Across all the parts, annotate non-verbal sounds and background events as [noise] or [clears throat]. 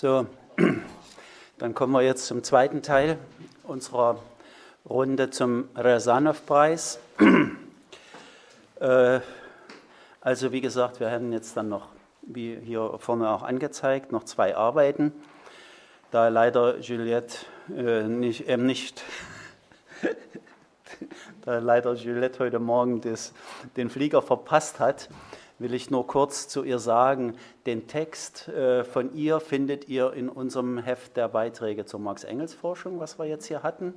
So, [clears throat] dann kommen wir jetzt zum zweiten Teil unserer Runde zum Rezanov-Preis. [clears throat] Äh, also wie gesagt, wir haben jetzt dann noch, wie hier vorne auch angezeigt, noch zwei Arbeiten. Da leider Juliette äh, nicht, äh, nicht [laughs] da leider Juliette heute Morgen das, den Flieger verpasst hat, will ich nur kurz zu ihr sagen, den Text äh, von ihr findet ihr in unserem Heft der Beiträge zur Marx-Engels-Forschung, was wir jetzt hier hatten.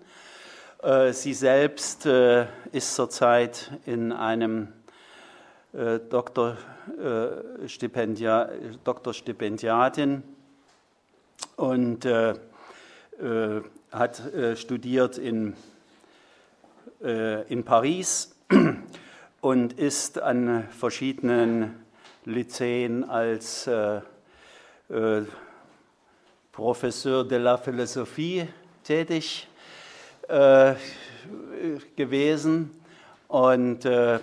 Äh, sie selbst äh, ist zurzeit in einem Doktorstipendia, Doktorstipendiatin und hat studiert in Paris und ist an verschiedenen Lyceen als äh, äh, Professeur de la Philosophie tätig äh, gewesen und äh,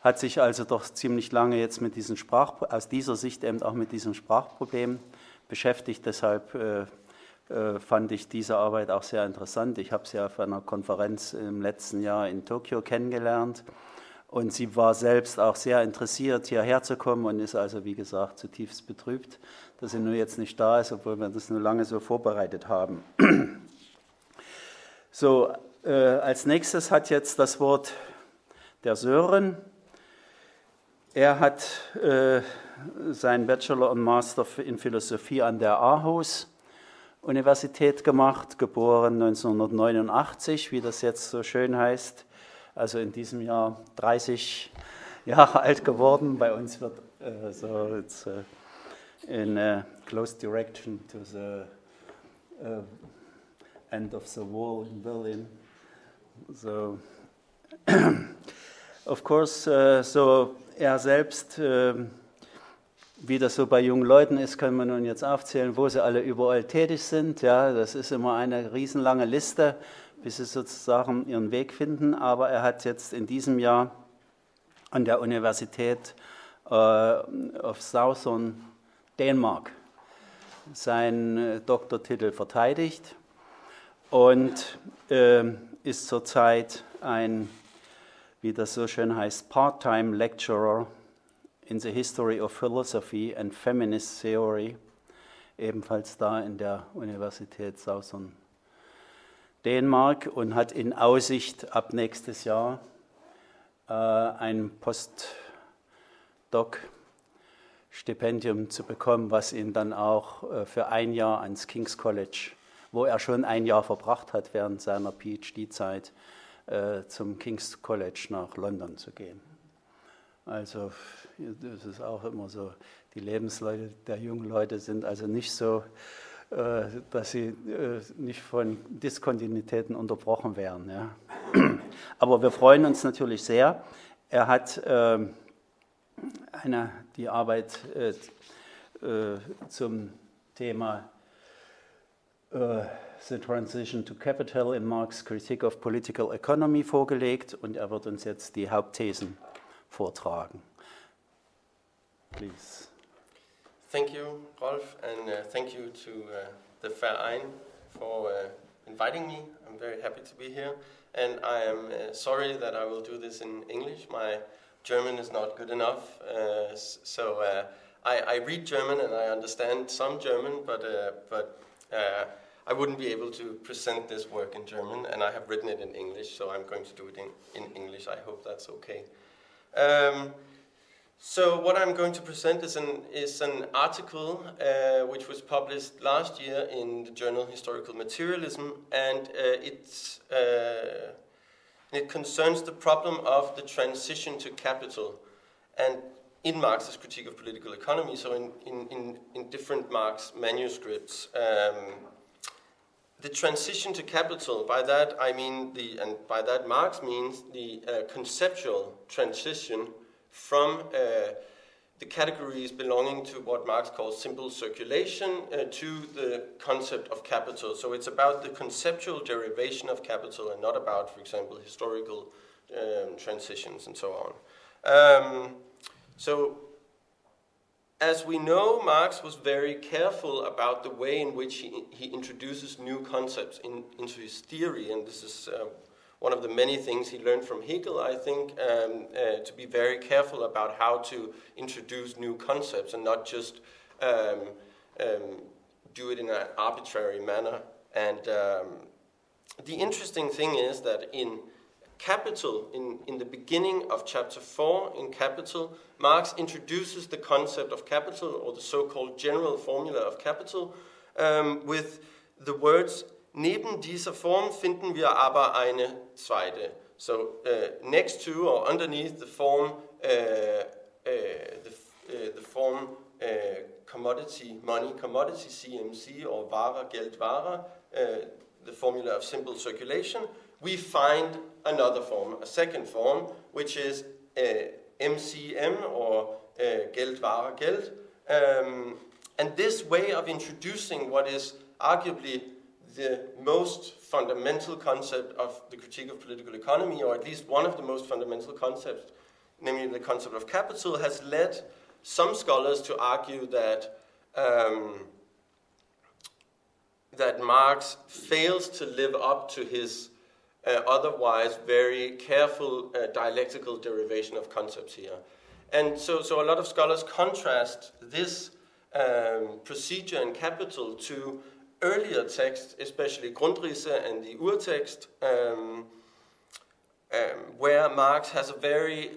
hat sich also doch ziemlich lange jetzt mit diesem Sprach, aus dieser Sicht eben auch mit diesem Sprachproblem beschäftigt. Deshalb äh, äh, fand ich diese Arbeit auch sehr interessant. Ich habe sie auf einer Konferenz im letzten Jahr in Tokio kennengelernt und sie war selbst auch sehr interessiert, hierher zu kommen und ist also, wie gesagt, zutiefst betrübt, dass sie nur jetzt nicht da ist, obwohl wir das nur lange so vorbereitet haben. [clears throat] So, äh, als nächstes hat jetzt das Wort der Sören. Er hat äh, seinen Bachelor und Master in Philosophie an der Aarhus Universität gemacht, geboren 1989, wie das jetzt so schön heißt also in diesem Jahr 30 Jahre alt geworden. Bei uns wird äh, so it's, uh, in a close direction to the uh, end of the wall in Berlin. So, [clears throat] of course, uh, so er selbst, wie das so bei jungen Leuten ist, kann man nun jetzt aufzählen, wo sie alle überall tätig sind. Ja, das ist immer eine riesenlange Liste bis sie sozusagen ihren Weg finden. Aber er hat jetzt in diesem Jahr an der Universität äh, of Southern Dänemark seinen äh, Doktortitel verteidigt und äh, ist zurzeit ein, wie das so schön heißt, Part-Time Lecturer in the History of Philosophy and Feminist Theory, ebenfalls da in der Universität Southern Dänemark und hat in Aussicht ab nächstes Jahr äh, ein Postdoc-Stipendium zu bekommen, was ihn dann auch äh, für ein Jahr ans King's College, wo er schon ein Jahr verbracht hat während seiner PhD-Zeit, äh, zum King's College nach London zu gehen. Also das ist auch immer so, die Lebensleute der jungen Leute sind also nicht so dass sie äh, nicht von Diskontinuitäten unterbrochen werden. Ja. [clears throat] Aber wir freuen uns natürlich sehr. Er hat ähm, eine, die Arbeit äh, zum Thema The Transition to Capital in Marx Critique of Political Economy vorgelegt und er wird uns jetzt die Hauptthesen vortragen. Please. Thank you, Rolf, and uh, thank you to uh, the Verein for uh, inviting me. I'm very happy to be here, and I am uh, sorry that I will do this in English. My German is not good enough, uh, so uh, I, I, read German and I understand some German, but but I wouldn't be able to present this work in German, and I have written it in English, so I'm going to do it in, in English. I hope that's okay. Um, so what I'm going to present is an, is an article uh, which was published last year in the journal Historical Materialism, and uh, it's, uh, it concerns the problem of the transition to capital, and in Marx's critique of political economy, so in, in, in, in different Marx manuscripts. Um, the transition to capital, by that I mean the, and by that Marx means the uh, conceptual transition from uh, the categories belonging to what Marx calls simple circulation uh, to the concept of capital. So it's about the conceptual derivation of capital and not about, for example, historical um, transitions and so on. Um, so as we know, Marx was very careful about the way in which he, he introduces new concepts in, into his theory, and this is uh, one of the many things he learned from Hegel, I think, um, uh, to be very careful about how to introduce new concepts and not just um, um, do it in an arbitrary manner. And um, the interesting thing is that in Capital, in, in the beginning of chapter 4 in Capital, Marx introduces the concept of capital, or the so called general formula of capital, um, with the words, Neben dieser Form finden wir aber eine zweite. So, uh, next to or underneath the form, uh, uh, the, the form commodity, money, commodity, CMC, or Ware, Geld, uh, the formula of simple circulation, we find another form, a second form, which is MCM or Geld, Ware, Geld. Um, and this way of introducing what is arguably the most fundamental concept of the critique of political economy, or at least one of the most fundamental concepts, namely the concept of capital, has led some scholars to argue that um, that Marx fails to live up to his uh, otherwise very careful uh, dialectical derivation of concepts here. And so, so a lot of scholars contrast this um, procedure in Capital to earlier texts, especially Grundrisse and the Urtext, um, um, where Marx has a very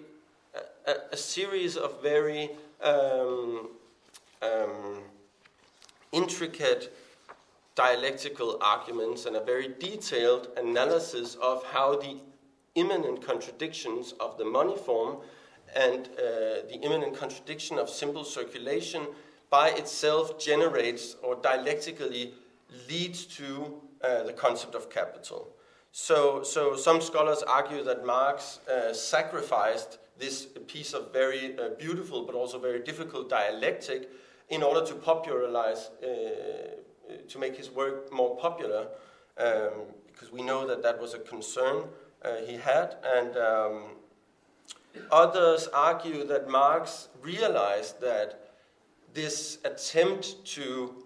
a, a series of very um, um, intricate dialectical arguments and a very detailed analysis of how the immanent contradictions of the money form and uh, the immanent contradiction of simple circulation by itself generates or dialectically leads to uh, the concept of capital. So, so some scholars argue that Marx uh, sacrificed this piece of very uh, beautiful but also very difficult dialectic in order to popularize uh, to make his work more popular, um, because we know that that was a concern uh, he had. And um, others argue that Marx realized that this attempt to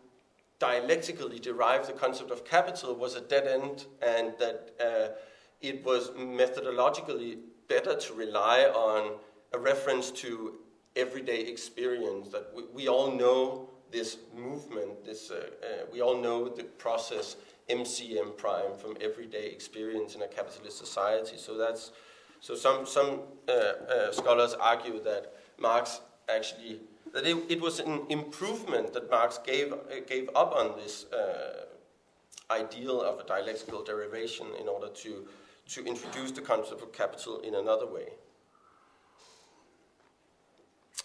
dialectically derive the concept of capital was a dead end, and that uh, it was methodologically better to rely on a reference to everyday experience that we, we all know this movement, this, uh, uh, we all know the process MCM prime from everyday experience in a capitalist society. So that's so some some uh, uh, scholars argue that Marx actually that it, it, was an improvement that Marx gave uh, gave up on this uh, ideal of a dialectical derivation in order to to introduce the concept of capital in another way.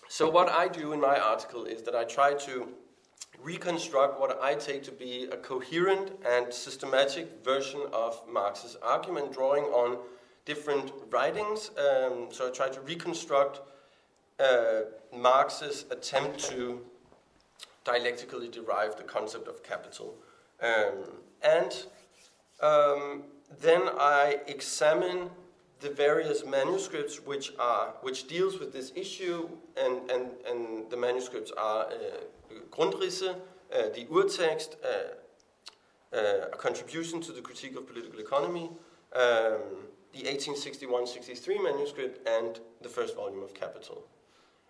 So, what I do in my article is that I try to reconstruct what I take to be a coherent and systematic version of Marx's argument, drawing on different writings. Um, so, I try to reconstruct uh, Marx's attempt to dialectically derive the concept of capital. Um, and um, then I examine the various manuscripts which are which deals with this issue, and and and the manuscripts are uh, Grundrisse, uh, the Urtext, uh, uh, a contribution to the critique of political economy, um, the 1861-63 manuscript, and the first volume of Capital.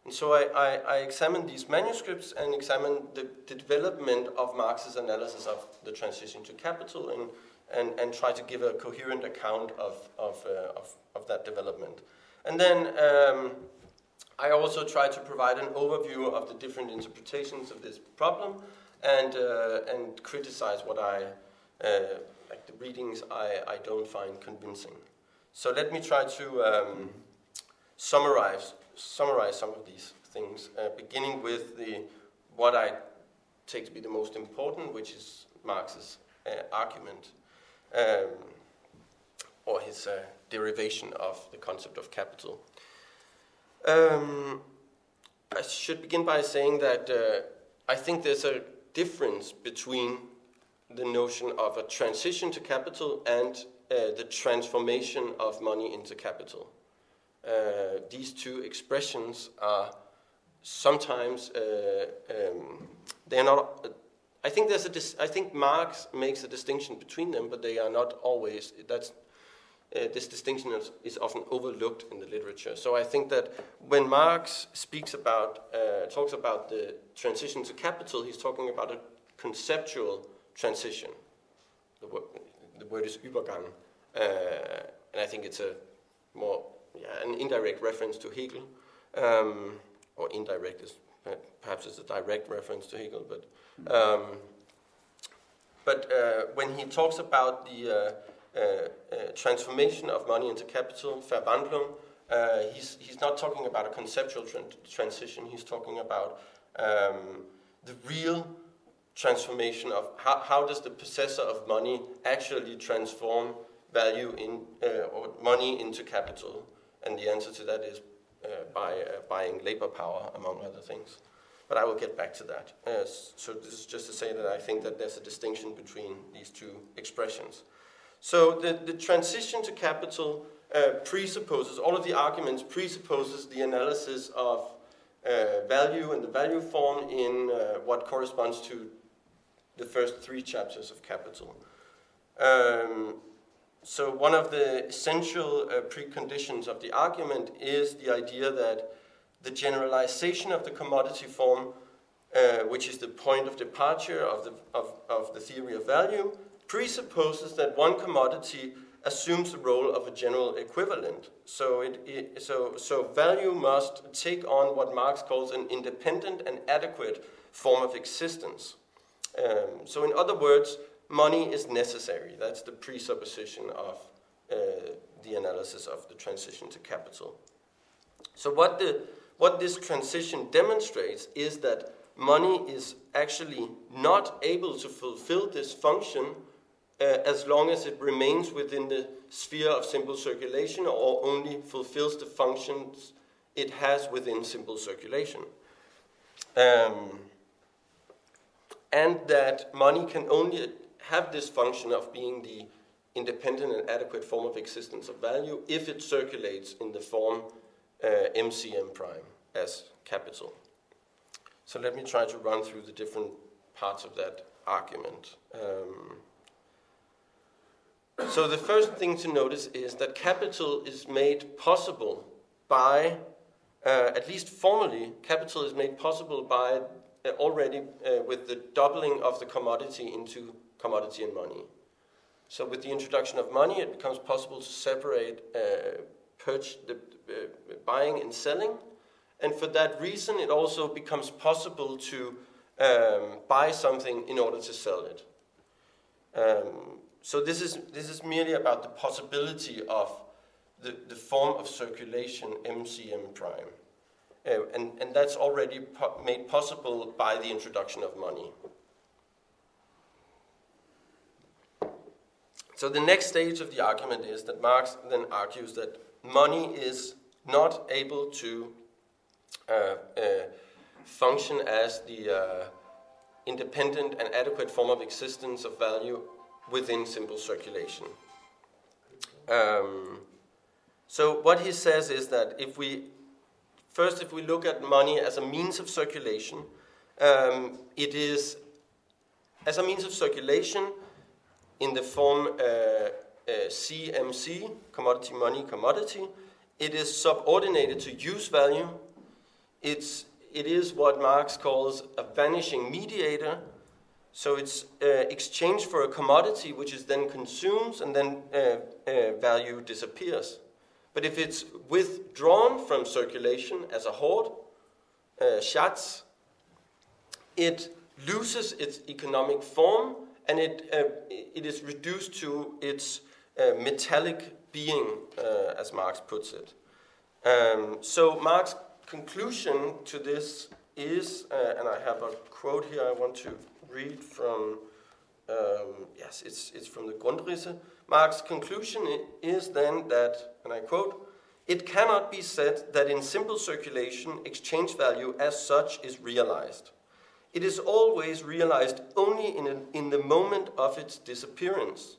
And so I, I, I examined these manuscripts and examined the, the, development of Marx's analysis of the transition to capital and, and, and try to give a coherent account of, of, uh, of of that development. And then um, I also try to provide an overview of the different interpretations of this problem and, uh, and criticize what I, uh, like the readings I, I don't find convincing. So let me try to um, summarize, summarize some of these things, uh, beginning with the, what I take to be the most important, which is Marx's uh, argument, um, or his uh, derivation of the concept of capital. Um, I should begin by saying that uh, I think there's a difference between the notion of a transition to capital and uh, the transformation of money into capital. Uh, these two expressions are sometimes uh, um, they are not. Uh, I think there's a. Dis- I think Marx makes a distinction between them, but they are not always. That's uh, this distinction is, is, often overlooked in the literature. So I think that when Marx speaks about uh, talks about the transition to capital, he's talking about a conceptual transition. The word, the word is Übergang, uh, and I think it's a more yeah, an indirect reference to Hegel, um, or indirect is perhaps it's a direct reference to Hegel, but um, but uh, when he talks about the uh, uh, uh, transformation of money into capital, Verwandlung, uh, he's, he's not talking about a conceptual transition, he's talking about um, the real transformation of how, how does the possessor of money actually transform value in uh, or money into capital and the answer to that is uh, by uh, buying labor power among other things. But I will get back to that. So this is just to say that I think that there's a distinction between these two expressions. So the, the transition to capital uh, presupposes, all of the arguments presupposes the analysis of uh, value and the value form in uh, what corresponds to the first three chapters of Capital. Um, so one of the essential uh, preconditions of the argument is the idea that the generalization of the commodity form, uh, which is the point of departure of the, of, of the theory of value, presupposes that one commodity assumes the role of a general equivalent. So, it, it, so, so value must take on what Marx calls an independent and adequate form of existence. Um, so, in other words, money is necessary. That's the presupposition of uh, the analysis of the transition to capital. So, what, the, what this transition demonstrates is that money is actually not able to fulfill this function uh, as long as it remains within the sphere of simple circulation or only fulfills the functions it has within simple circulation. Um, and that money can only have this function of being the independent and adequate form of existence of value if it circulates in the form uh, MCM prime as capital. So let me try to run through the different parts of that argument. Um, so the first thing to notice is that capital is made possible by, uh, at least formally, capital is made possible by uh, already uh, with the doubling of the commodity into commodity and money. So with the introduction of money, it becomes possible to separate uh, purchase, the, uh, buying and selling. And for that reason, it also becomes possible to um, buy something in order to sell it. Um, so this is, this is merely about the possibility of the, the form of circulation MCM prime. Uh, and, and that's already po made possible by the introduction of money. So the next stage of the argument is that Marx then argues that money is not able to uh, uh, function as the uh, independent and adequate form of existence of value within simple circulation. Um, so what he says is that if we first, if we look at money as a means of circulation, um, it is as a means of circulation in the form uh, uh, CMC, commodity money commodity. It is subordinated to use value. It's, it is what Marx calls a vanishing mediator, so it's uh, exchanged for a commodity which is then consumed and then uh, uh, value disappears. But if it's withdrawn from circulation as a hoard, uh, Schatz, it loses its economic form and it, uh, it is reduced to its uh, metallic being, uh, as Marx puts it. Um, so Marx's conclusion to this is, and I have a quote here I want to read from, um, yes, it's, it's from the Grundrisse. Marx's conclusion is then that, and I quote, it cannot be said that in simple circulation, exchange value as such is realized. It is always realized only in, a, in the moment of its disappearance.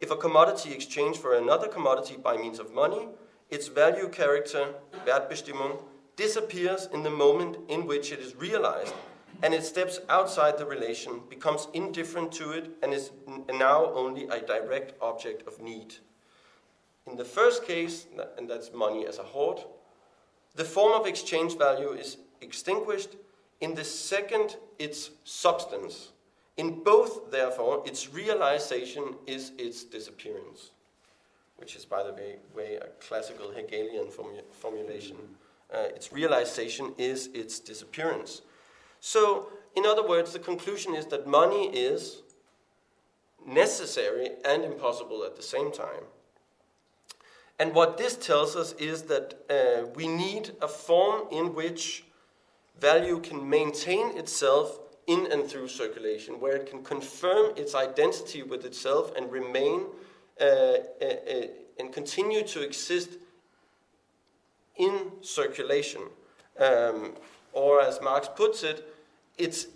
If a commodity exchanged for another commodity by means of money, its value character, Wertbestimmung, disappears in the moment in which it is realized, and it steps outside the relation, becomes indifferent to it, and is now only a direct object of need. In the first case, and that's money as a hoard, the form of exchange value is extinguished. In the second, its substance. In both, therefore, its realization is its disappearance, which is, by the way, way a classical Hegelian formu formulation. Uh, its realization is its disappearance. So, in other words, the conclusion is that money is necessary and impossible at the same time. And what this tells us is that uh, we need a form in which value can maintain itself in and through circulation, where it can confirm its identity with itself and remain uh, uh, uh and continue to exist in circulation. Um, or, as Marx puts it, its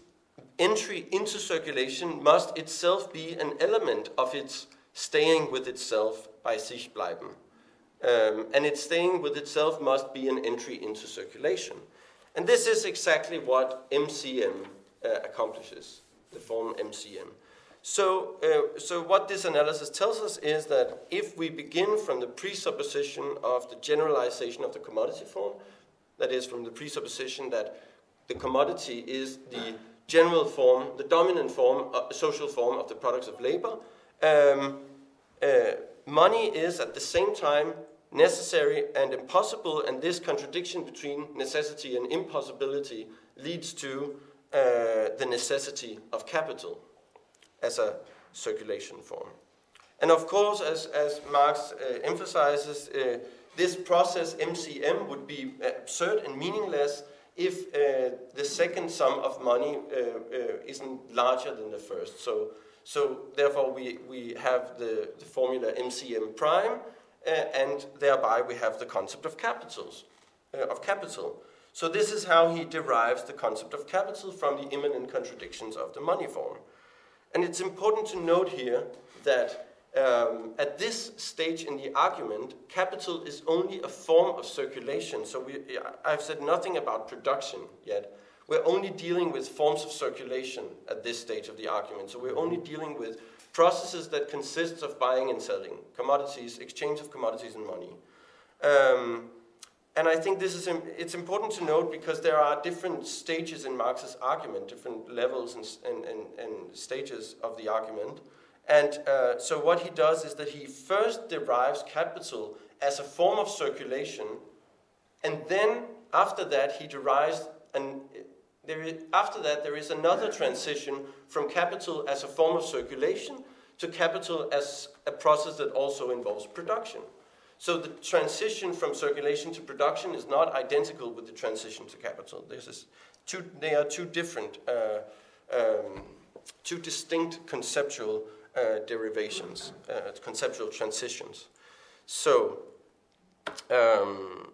entry into circulation must itself be an element of its staying with itself bei sich bleiben. Um, and its staying with itself must be an entry into circulation. And this is exactly what MCM uh, accomplishes, the form MCM. So, uh, so what this analysis tells us is that if we begin from the presupposition of the generalization of the commodity form, that is, from the presupposition that the commodity is the general form, the dominant form, uh, social form of the products of labor, um, uh, money is at the same time necessary and impossible, and this contradiction between necessity and impossibility leads to uh, the necessity of capital as a circulation form. And of course, as, as Marx uh, emphasizes, uh, this process MCM would be absurd and meaningless if uh, the second sum of money uh, uh, isn't larger than the first. So, so therefore, we, we have the, the formula MCM prime, uh, and thereby we have the concept of capitals, uh, of capital. So this is how he derives the concept of capital from the immanent contradictions of the money form. And it's important to note here that um, at this stage in the argument, capital is only a form of circulation. So we, I've said nothing about production yet. We're only dealing with forms of circulation at this stage of the argument. So we're only dealing with processes that consist of buying and selling, commodities, exchange of commodities and money. Um, and I think this is it's important to note because there are different stages in Marx's argument, different levels and, and, and, and stages of the argument. And uh, so what he does is that he first derives capital as a form of circulation, and then after that he derives an after that, there is another transition from capital as a form of circulation to capital as a process that also involves production. So the transition from circulation to production is not identical with the transition to capital. This is two, they are two different, uh, um, two distinct conceptual uh, derivations, uh, conceptual transitions. So, um,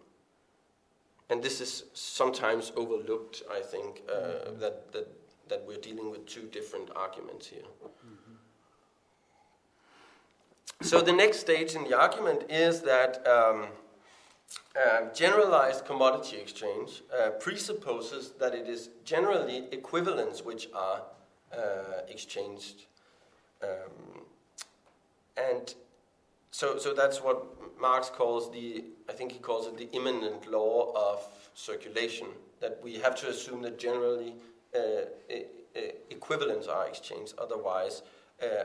and this is sometimes overlooked, I think, uh, mm-hmm. that, that, that we're dealing with two different arguments here. Mm-hmm. So the next stage in the argument is that um, uh, generalized commodity exchange uh, presupposes that it is generally equivalents which are uh, exchanged. Um, and so, so that's what Marx calls the, I think he calls it the immanent law of circulation, that we have to assume that generally uh, equivalents are exchanged, otherwise uh,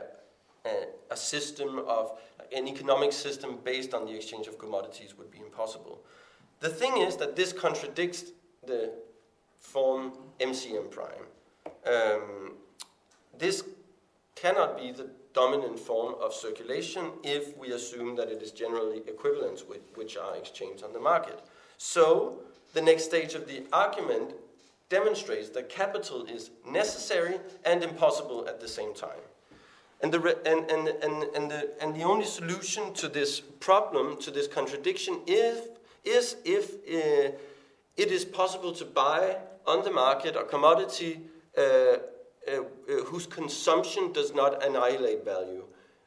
a system of, an economic system based on the exchange of commodities would be impossible. The thing is that this contradicts the form MCM prime. Um, this cannot be the dominant form of circulation if we assume that it is generally equivalents with, which are exchanged on the market. So, the next stage of the argument demonstrates that capital is necessary and impossible at the same time. And the, and, and, and, and, the, and the only solution to this problem, to this contradiction, is, is if uh, it is possible to buy on the market a commodity uh, whose consumption does not annihilate value.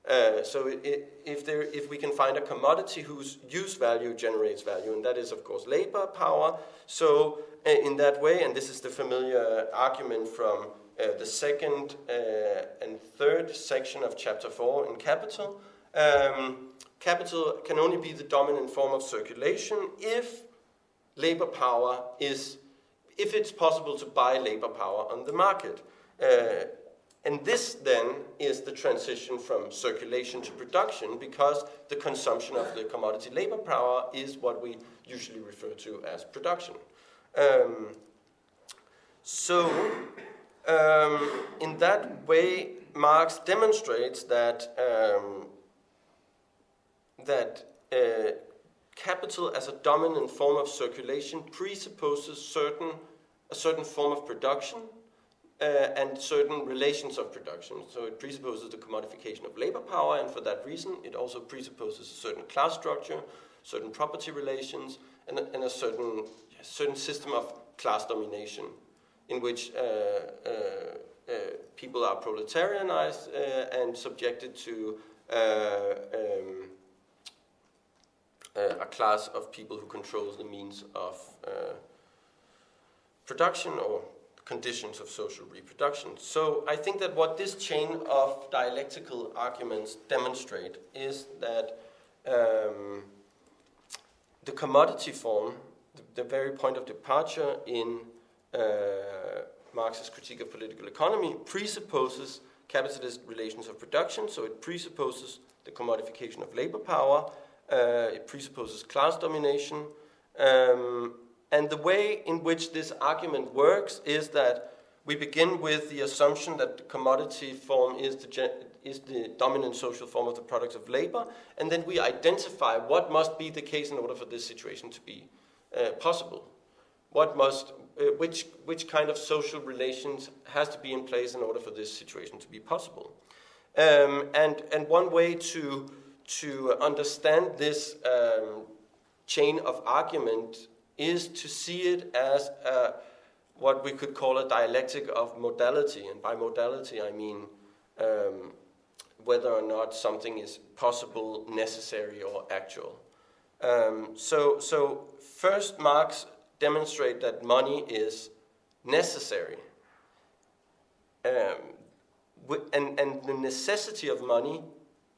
Uh, so it, if, there, if we can find a commodity whose use value generates value, and that is, of course, labor power. So uh, in that way, and this is the familiar argument from uh, the second uh, and third section of chapter 4 in Capital, um, capital can only be the dominant form of circulation if labor power is, if it's possible to buy labor power on the market. Uh, and this then is the transition from circulation to production because the consumption of the commodity labor power is what we usually refer to as production. Um, so, um, in that way, Marx demonstrates that um, that uh, capital as a dominant form of circulation presupposes certain a certain form of production uh, and certain relations of production. So it presupposes the commodification of labor power, and for that reason, it also presupposes a certain class structure, certain property relations, and a, and a certain certain system of class domination, in which uh, uh, uh people are proletarianized uh, and subjected to. Um, a class of people who controls the means of production or conditions of social reproduction. So I think that what this chain of dialectical arguments demonstrate is that um, the commodity form, the, the, very point of departure in uh, Marx's critique of political economy, presupposes capitalist relations of production, so it presupposes the commodification of labor power, uh, it presupposes class domination, um, and the way in which this argument works is that we begin with the assumption that the commodity form is the, is the dominant social form of the products of labor, and then we identify what must be the case in order for this situation to be uh, possible. What must, uh, which, which kind of social relations has to be in place in order for this situation to be possible. Um, and, and one way to, to understand this um, chain of argument is to see it as a, what we could call a dialectic of modality. And by modality, I mean um, whether or not something is possible, necessary, or actual. Um, so, so, first, Marx demonstrate that money is necessary. Um, and, and the necessity of money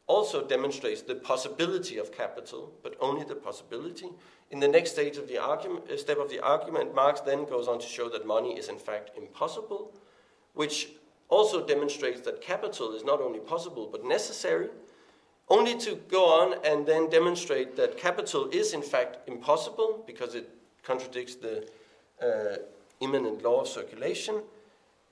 also demonstrates the possibility of capital, but only the possibility, in the next stage of the argument, uh, step of the argument, Marx then goes on to show that money is in fact impossible, which also demonstrates that capital is not only possible but necessary, only to go on and then demonstrate that capital is in fact impossible because it contradicts the uh, immanent law of circulation,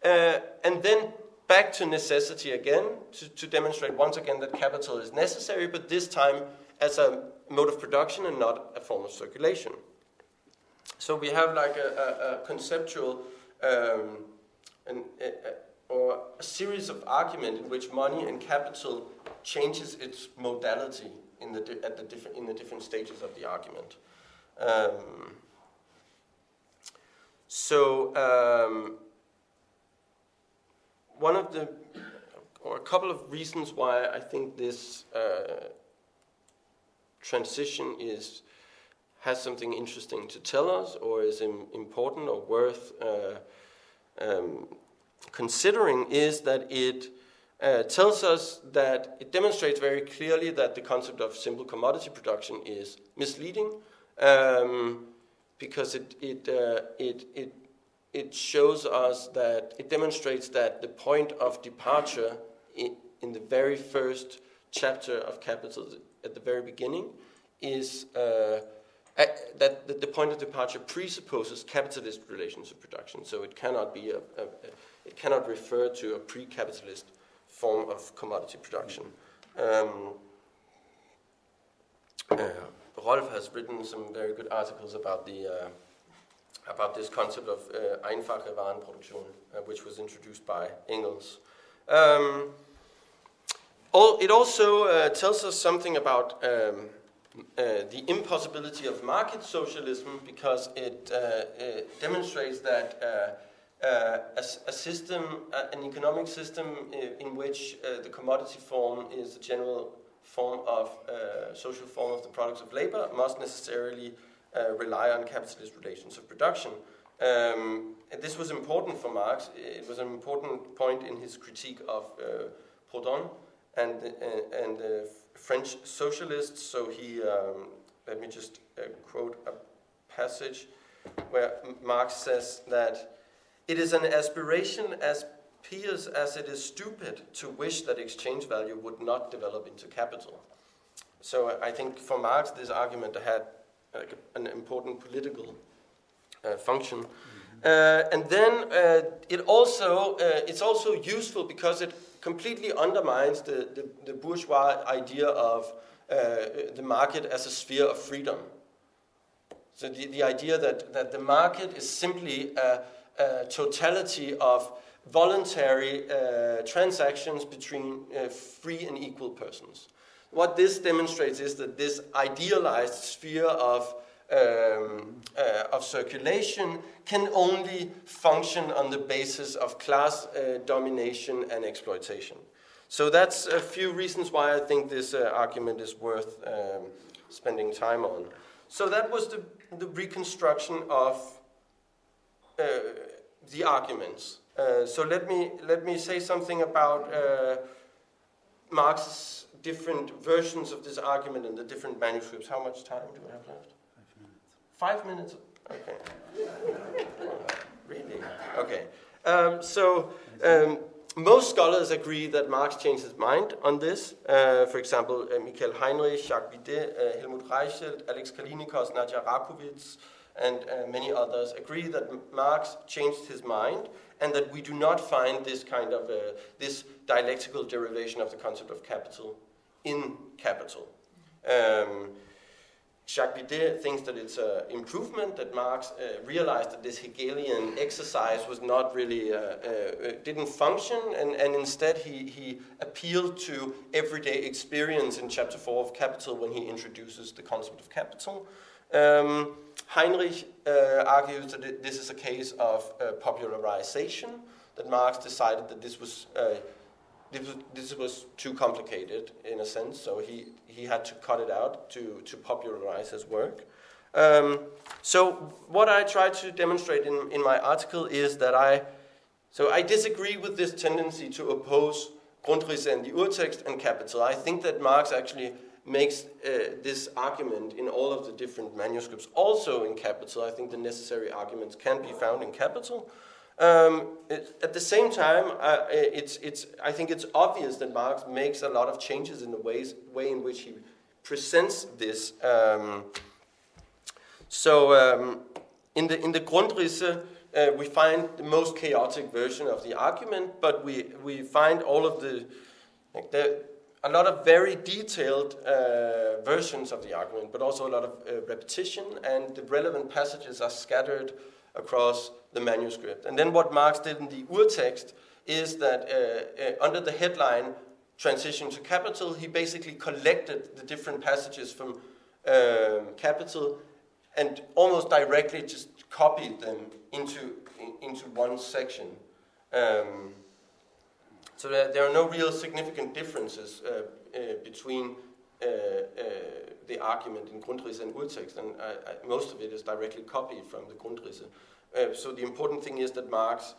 uh, and then back to necessity again to, to demonstrate once again that capital is necessary, but this time as a mode of production and not a form of circulation. So we have like a, a, a conceptual um, an, a, or a series of arguments in which money and capital changes its modality in the, at the different, in the different stages of the argument. Um, so um, one of the or a couple of reasons why I think this uh, transition is has something interesting to tell us or is Im- important or worth uh, um, considering is that it uh, tells us that it demonstrates very clearly that the concept of simple commodity production is misleading um, because it, it, uh, it, it, it shows us that it demonstrates that the point of departure in, the very first chapter of Capital at the very beginning is uh, that, the point of departure presupposes capitalist relations of production. So it cannot be a, a, a it cannot refer to a pre-capitalist form of commodity production. Um, uh, Rolf has written some very good articles about the uh, about this concept of uh, einfache Warenproduktion, uh, which was introduced by Engels. Um, all, it also uh, tells us something about um, uh, the impossibility of market socialism because it, uh, it demonstrates that uh, a, a, system, uh, an economic system in, which uh, the commodity form is the general form of uh, social form of the products of labor must necessarily uh, rely on capitalist relations of production. Um, this was important for Marx. It was an important point in his critique of uh, Proudhon and, uh, and the French socialists. So he, um, let me just uh, quote a passage where Marx says that it is an aspiration as pious as it is stupid to wish that exchange value would not develop into capital. So I think for Marx, this argument had like an important political uh, function. Uh, and then uh, it also uh, it's also useful because it completely undermines the, the, the bourgeois idea of uh, the market as a sphere of freedom. So the, the idea that, that the market is simply a, a totality of voluntary transactions between free and equal persons. What this demonstrates is that this idealized sphere of, um, uh, of circulation can only function on the basis of class uh, domination and exploitation. So that's a few reasons why I think this uh, argument is worth um, spending time on. So that was the, the reconstruction of uh, the arguments. Uh, so let me let me say something about uh, Marx's different versions of this argument in the different manuscripts. How much time do we have left? Five minutes. Five minutes. Okay. [laughs] really? Okay. Um, so. Um, most scholars agree that Marx changed his mind on this. Uh, for example, uh, Michael Heinrich, Jacques Bidet, uh, Helmut Reichelt, Alex Callinicos, Nadja Rakowitz, and uh, many others agree that Marx changed his mind and that we do not find this kind of uh, this dialectical derivation of the concept of capital in capital. Um, Jacques Bidet thinks that it's an improvement that Marx uh, realized that this Hegelian exercise was not really, uh, uh, didn't function, and, and instead he, he appealed to everyday experience in chapter 4 of Capital when he introduces the concept of capital. Um, Heinrich uh, argues that this is a case of uh, popularization, that Marx decided that this was, uh, this was, this was too complicated in a sense, so he, he had to cut it out to, to popularize his work. Um, so what I try to demonstrate in, in my article is that I, so I disagree with this tendency to oppose Grundrisse and the Urtext and Capital. I think that Marx actually makes uh, this argument in all of the different manuscripts, also in capital. I think the necessary arguments can be found in capital. Um, it, at the same time, uh, it's, it's, I think it's obvious that Marx makes a lot of changes in the ways, way in which he presents this. Um, so, um, in the, in the Grundrisse, uh, we find the most chaotic version of the argument, but we, we find all of the, like the a lot of very detailed uh, versions of the argument, but also a lot of uh, repetition, and the relevant passages are scattered across the manuscript. And then what Marx did in the Urtext is that uh, uh, under the headline Transition to Capital, he basically collected the different passages from um, Capital and almost directly just copied them into, into one section. Um, so there, there are no real significant differences uh, uh, between uh, the argument in Grundrisse and Urtext, and most of it is directly copied from the Grundrisse. So the important thing is that Marx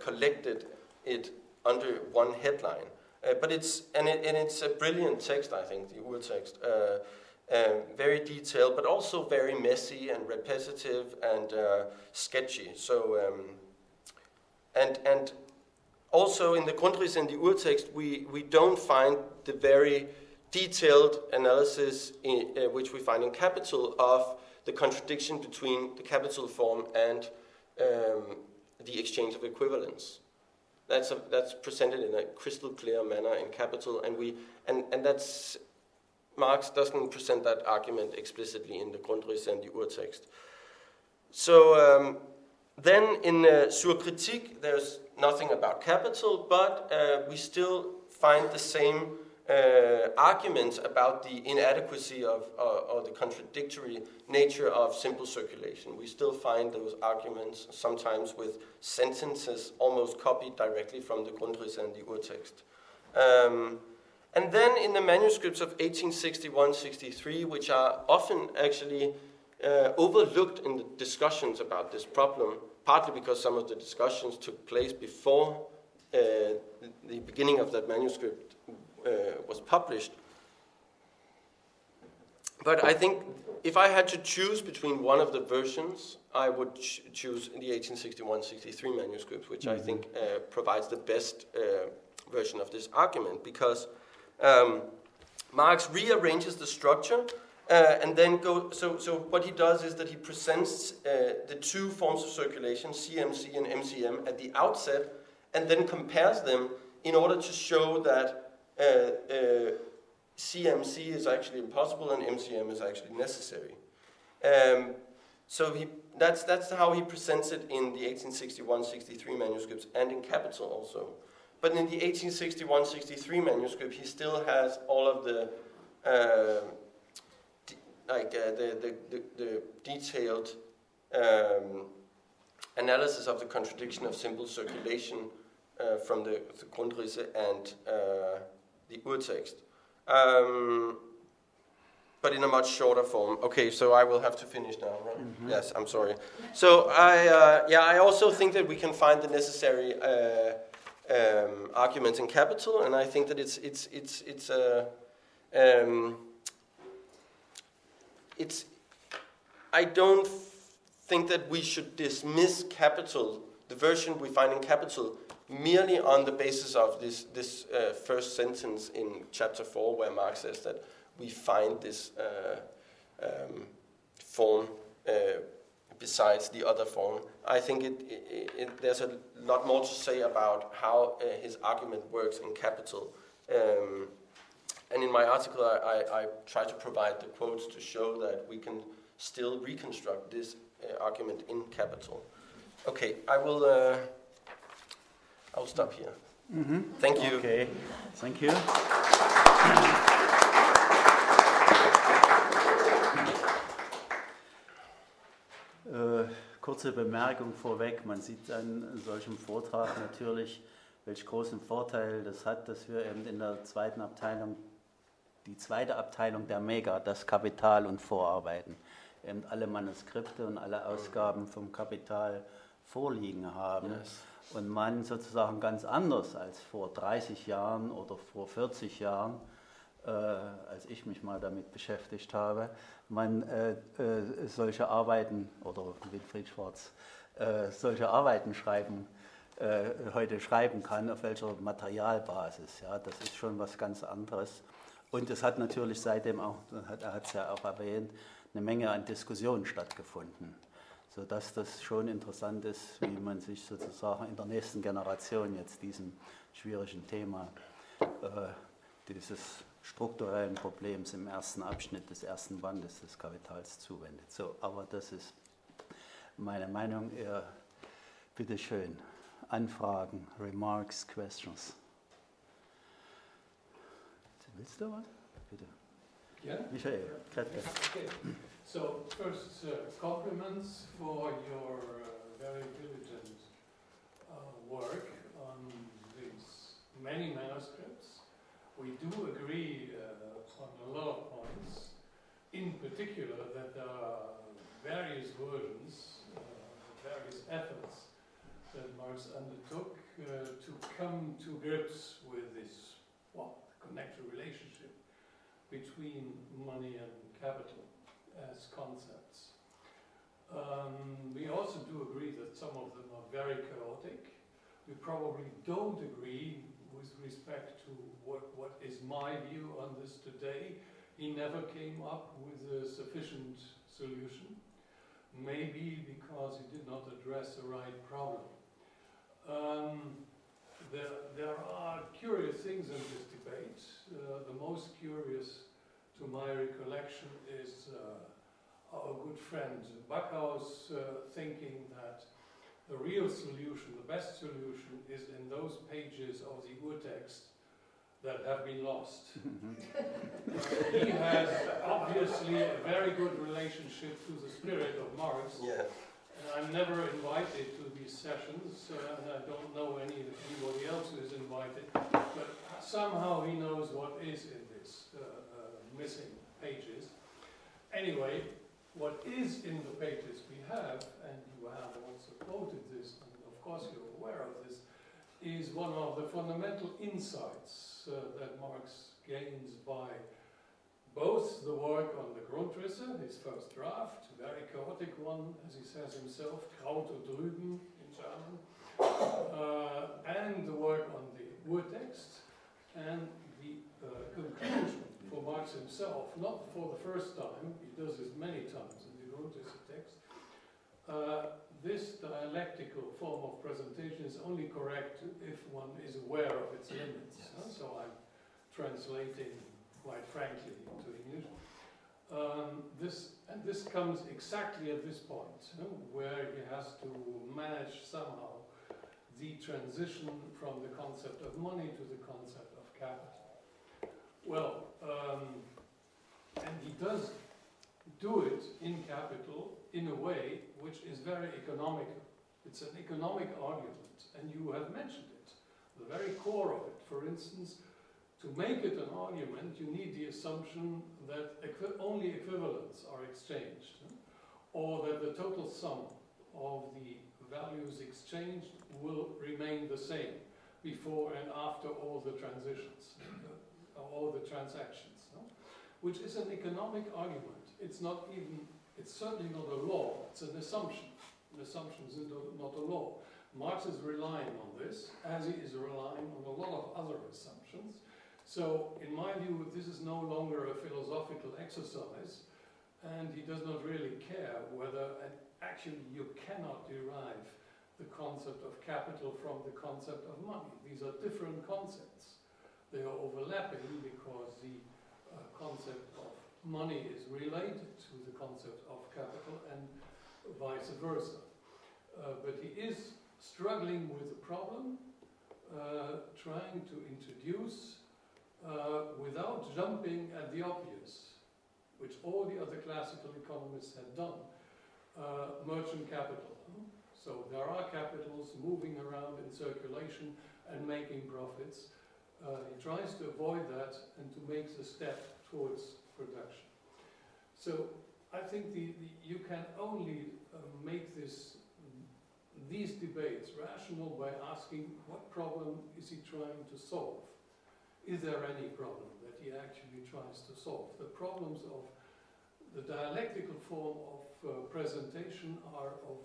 collected it under one headline. Uh, but it's and, it, and, it's a brilliant text, I think, the Urtext. Uh, um, very detailed, but also very messy and repetitive and uh, sketchy. So, um, and and also in the Grundrisse and the Urtext, we, we don't find the very detailed analysis in, uh, which we find in Capital of the contradiction between the capital form and um, the exchange of equivalents. That's, a, that's presented in a crystal clear manner in Capital, and, we, and, and that's, Marx doesn't present that argument explicitly in the Grundrisse and the Urtext. So um, then in uh, Zur Kritik, there's nothing about capital, but uh, we still find the same uh, arguments about the inadequacy of uh, or the contradictory nature of simple circulation. We still find those arguments sometimes with sentences almost copied directly from the Grundrisse and the Urtext. Um, and then in the manuscripts of 1861-63, which are often actually uh, overlooked in the discussions about this problem, partly because some of the discussions took place before uh, the beginning of that manuscript was published. But I think if I had to choose between one of the versions, I would ch- choose the 1861-63 manuscript, which mm-hmm. I think uh, provides the best uh, version of this argument, because um, Marx rearranges the structure uh, and then go. So, so what he does is that he presents uh, the two forms of circulation, CMC and MCM, at the outset, and then compares them in order to show that uh, CMC uh, is actually impossible and MCM is actually necessary. Um, so he, that's, that's how he presents it in the 1861-63 manuscripts and in Capital also. But in the 1861-63 manuscript, he still has all of the uh, like uh, the, the, the, the, detailed um, analysis of the contradiction of simple circulation uh, from the, the Grundrisse and uh, the Urtext. Um, but in a much shorter form. Okay, so I will have to finish now, right? Mm-hmm. Yes, I'm sorry. So I, uh, yeah, I also think that we can find the necessary uh, um, arguments in capital, and I think that it's it's it's it's a uh, um, it's. I don't think that we should dismiss capital, the version we find in capital, merely on the basis of this, this uh, first sentence in chapter 4, where Marx says that we find this uh, um, form uh, besides the other form. I think it, it, it, there's a lot more to say about how uh, his argument works in capital. Um, and in my article, I, I, I, try to provide the quotes to show that we can still reconstruct this uh, argument in capital. Okay, I will. I'll stop here. Mm-hmm. Thank you. Okay, thank you. Äh, kurze Bemerkung vorweg. Man sieht an solchem Vortrag natürlich, welch großen Vorteil das hat, dass wir eben in der zweiten Abteilung, die zweite Abteilung der Mega, das Kapital und Vorarbeiten, eben alle Manuskripte und alle Ausgaben vom Kapital vorliegen haben. Yes und man sozusagen ganz anders als vor 30 Jahren oder vor 40 Jahren, äh, als ich mich mal damit beschäftigt habe, man äh, äh, solche Arbeiten oder Wilfried Schwarz äh, solche Arbeiten schreiben äh, heute schreiben kann, auf welcher Materialbasis. Ja, das ist schon was ganz anderes. Und es hat natürlich seitdem auch, er hat es ja auch erwähnt, eine Menge an Diskussionen stattgefunden sodass das schon interessant ist, wie man sich sozusagen in der nächsten Generation jetzt diesem schwierigen Thema äh, dieses strukturellen Problems im ersten Abschnitt des ersten Bandes des Kapitals zuwendet. So, aber das ist meine Meinung. Ihr, bitte schön, Anfragen, Remarks, Questions. Willst du was? Bitte. Ja? Michael, Kretke. So first, uh, compliments for your uh, very diligent uh, work on these many manuscripts. We do agree uh, on a lot of points, in particular that there are various versions, uh, various efforts that Marx undertook uh, to come to grips with this, well, connected relationship between money and capital as concepts. Um, we also do agree that some of them are very chaotic. We probably don't agree with respect to what, what is my view on this today. He never came up with a sufficient solution, maybe because he did not address the right problem. Um, there, there are curious things in this debate. Uh, the most curious to my recollection is uh, our good friend Backhaus uh, thinking that the real solution, the best solution, is in those pages of the Urtext that have been lost. uh, [laughs] he has obviously a very good relationship to the spirit of Marx. Yeah. And I'm never invited to these sessions, uh, and I don't know any anybody else who is invited. But somehow he knows what is in this uh, missing pages. Anyway, what is in the pages we have, and you have also quoted this, and of course you're aware of this, is one of the fundamental insights uh, that Marx gains by both the work on the Grundrisse, his first draft, very chaotic one, as he says himself, Kraut und Rüben in German, uh, and the work on the Urtext, and the uh, conclusion for Marx himself, not for the first time, he does this many times and in the Grundrisse text, uh, this dialectical form of presentation is only correct if one is aware of its limits. Yes. Huh? So I'm translating quite frankly into English. Um, this and this comes exactly at this point, huh, where he has to manage somehow the transition from the concept of money to the concept of capital. Well, um, and he does do it in capital in a way which is very economical. It's an economic argument, and you have mentioned it. The very core of it, for instance, to make it an argument, you need the assumption that equi only equivalents are exchanged, or that the total sum of the values exchanged will remain the same before and after all the transitions, all the transactions, no? which is an economic argument. It's not even it's certainly not a law, it's an assumption. An assumption is not a law. Marx is relying on this, as he is relying on a lot of other assumptions. So, in my view, this is no longer a philosophical exercise, and he does not really care whether, actually, you cannot derive the concept of capital from the concept of money. These are different concepts. They are overlapping because the uh, concept of money is related to the concept of capital and vice versa. Uh, but he is struggling with the problem, uh, trying to introduce, uh, without jumping at the obvious, which all the other classical economists had done, uh, merchant capital. So there are capitals moving around in circulation and making profits. Uh, he tries to avoid that and to make the step towards production. So I think the, the, you can only uh, make this these debates rational by asking what problem is he trying to solve? Is there any problem that he actually tries to solve? The problems of the dialectical form of uh, presentation are of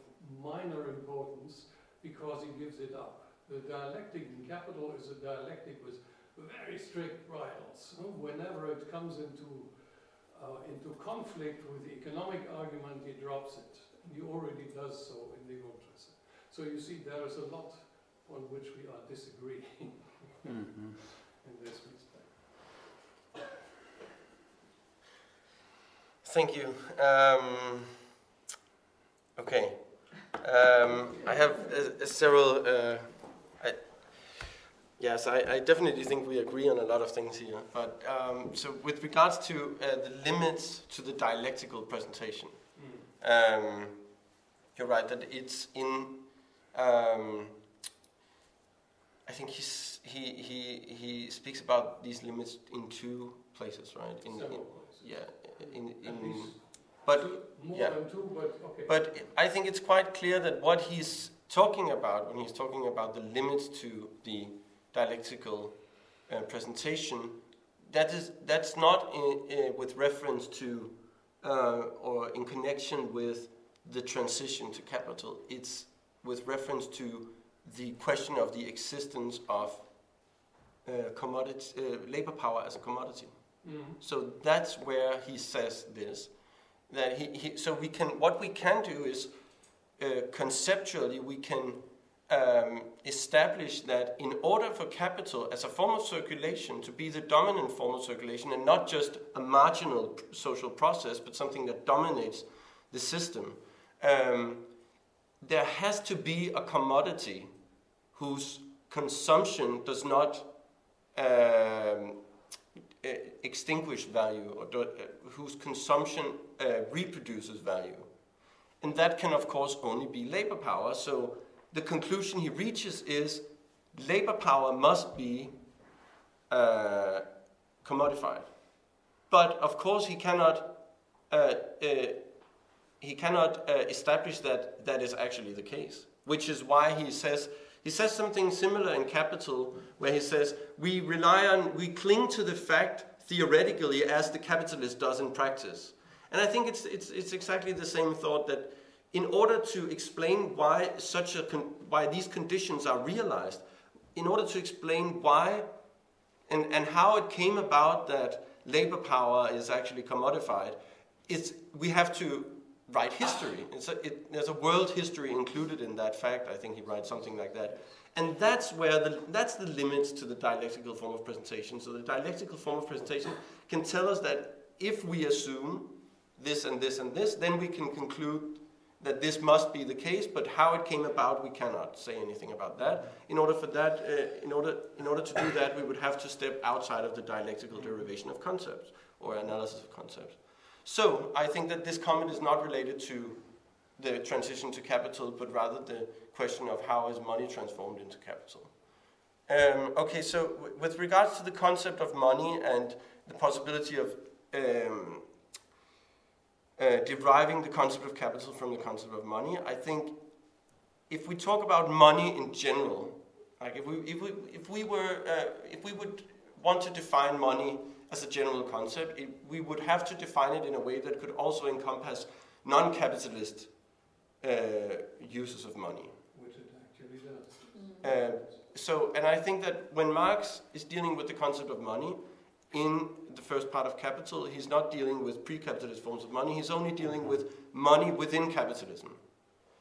minor importance because he gives it up. The dialectic in capital is a dialectic with very strict bridles. Whenever it comes into uh, into conflict with the economic argument, he drops it. And he already does so in the Grundrisse. So you see, there is a lot on which we are disagreeing [laughs] mm -hmm. in this respect. Thank you. Um, okay. Um, I have uh, several uh, Yes, I, I, definitely think we agree on a lot of things here. But um, so, with regards to uh, the limits to the dialectical presentation, mm. um, you're right that it's in. Um, I think he's, he he he speaks about these limits in two places, right? In, in yeah, in in. But more yeah. than two, but okay. But I think it's quite clear that what he's talking about when he's talking about the limits to the dialectical uh, presentation, that is that's not in, in, with reference to uh, or in connection with the transition to capital. It's with reference to the question of the existence of uh, commodity, uh, labor power as a commodity. Mm. So that's where he says this. That he, he, so we can what we can do is uh, conceptually we can um, establish that in order for capital as a form of circulation to be the dominant form of circulation and not just a marginal social process, but something that dominates the system, um, there has to be a commodity whose consumption does not um, extinguish value or do, uh, whose consumption uh, reproduces value. And that can, of course, only be labor power. So the conclusion he reaches is labor power must be uh, commodified. But of course, he cannot, uh, uh, he cannot establish that that is actually the case, which is why he says he says something similar in Capital, where he says, We rely on, we cling to the fact theoretically as the capitalist does in practice. And I think it's, it's, it's exactly the same thought that in order to explain why, such a why these conditions are realized, in order to explain why and, and how it came about that labor power is actually commodified, it's, we have to write history. A, it, there's a world history included in that fact. I think he writes something like that. And that's where the, that's the limits to the dialectical form of presentation. So the dialectical form of presentation can tell us that if we assume this and this and this, then we can conclude that this must be the case, but how it came about, we cannot say anything about that. In order for that, uh, in order in order to do that, we would have to step outside of the dialectical derivation of concepts or analysis of concepts. So I think that this comment is not related to the transition to capital, but rather the question of how is money transformed into capital. Um, okay, so with regards to the concept of money and the possibility of um, uh, deriving the concept of capital from the concept of money, I think if we talk about money in general, like if we, if we, if we were, uh, if we would want to define money as a general concept, it, we would have to define it in a way that could also encompass non capitalist uh, uses of money. Which it actually does. Uh, so, and I think that when Marx is dealing with the concept of money in the first part of Capital, he's not dealing with pre capitalist forms of money, he's only dealing with money within capitalism.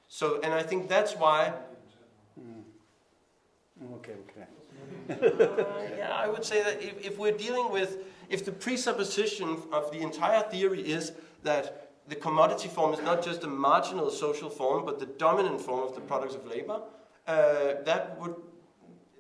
So, and I think that's why. Mm. Okay, okay. uh, yeah, I would say that if, if we're dealing with if the presupposition of the entire theory is that the commodity form is not just a marginal social form, but the dominant form of the products of labor, uh, that would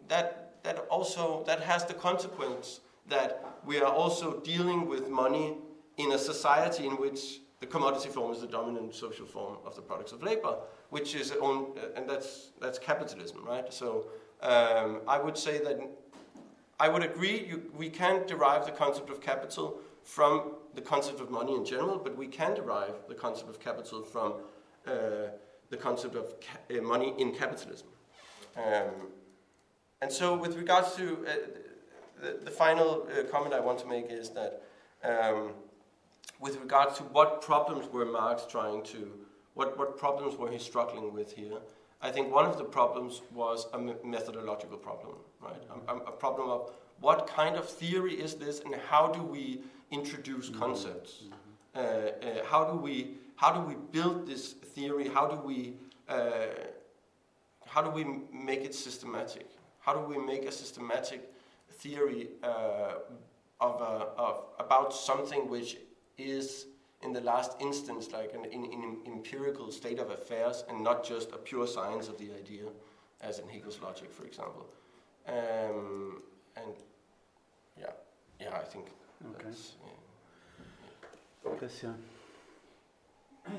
that that also that has the consequence that we are also dealing with money in a society in which the commodity form is the dominant social form of the products of labor, which is on, and that's that's capitalism, right? So um, I would say that I would agree, you, we can't derive the concept of capital from the concept of money in general, but we can derive the concept of capital from uh, the concept of uh, money in capitalism. Um, and so, with regards to uh, the, the, final uh, comment I want to make is that, um, with regards to what problems were Marx trying to, what, what problems were he struggling with here, I think one of the problems was a methodological problem, right? A, a, problem of what kind of theory is this, and how do we introduce mm-hmm. concepts? Mm-hmm. Uh, uh, how do we how do we build this theory? How do we uh, how do we make it systematic? How do we make a systematic theory uh, of, a, of about something which is in the last instance like an, in, in empirical state of affairs and not just a pure science of the idea, as in Hegel's logic, for example. Um, and yeah, yeah, I think okay. that's. Yeah. yeah.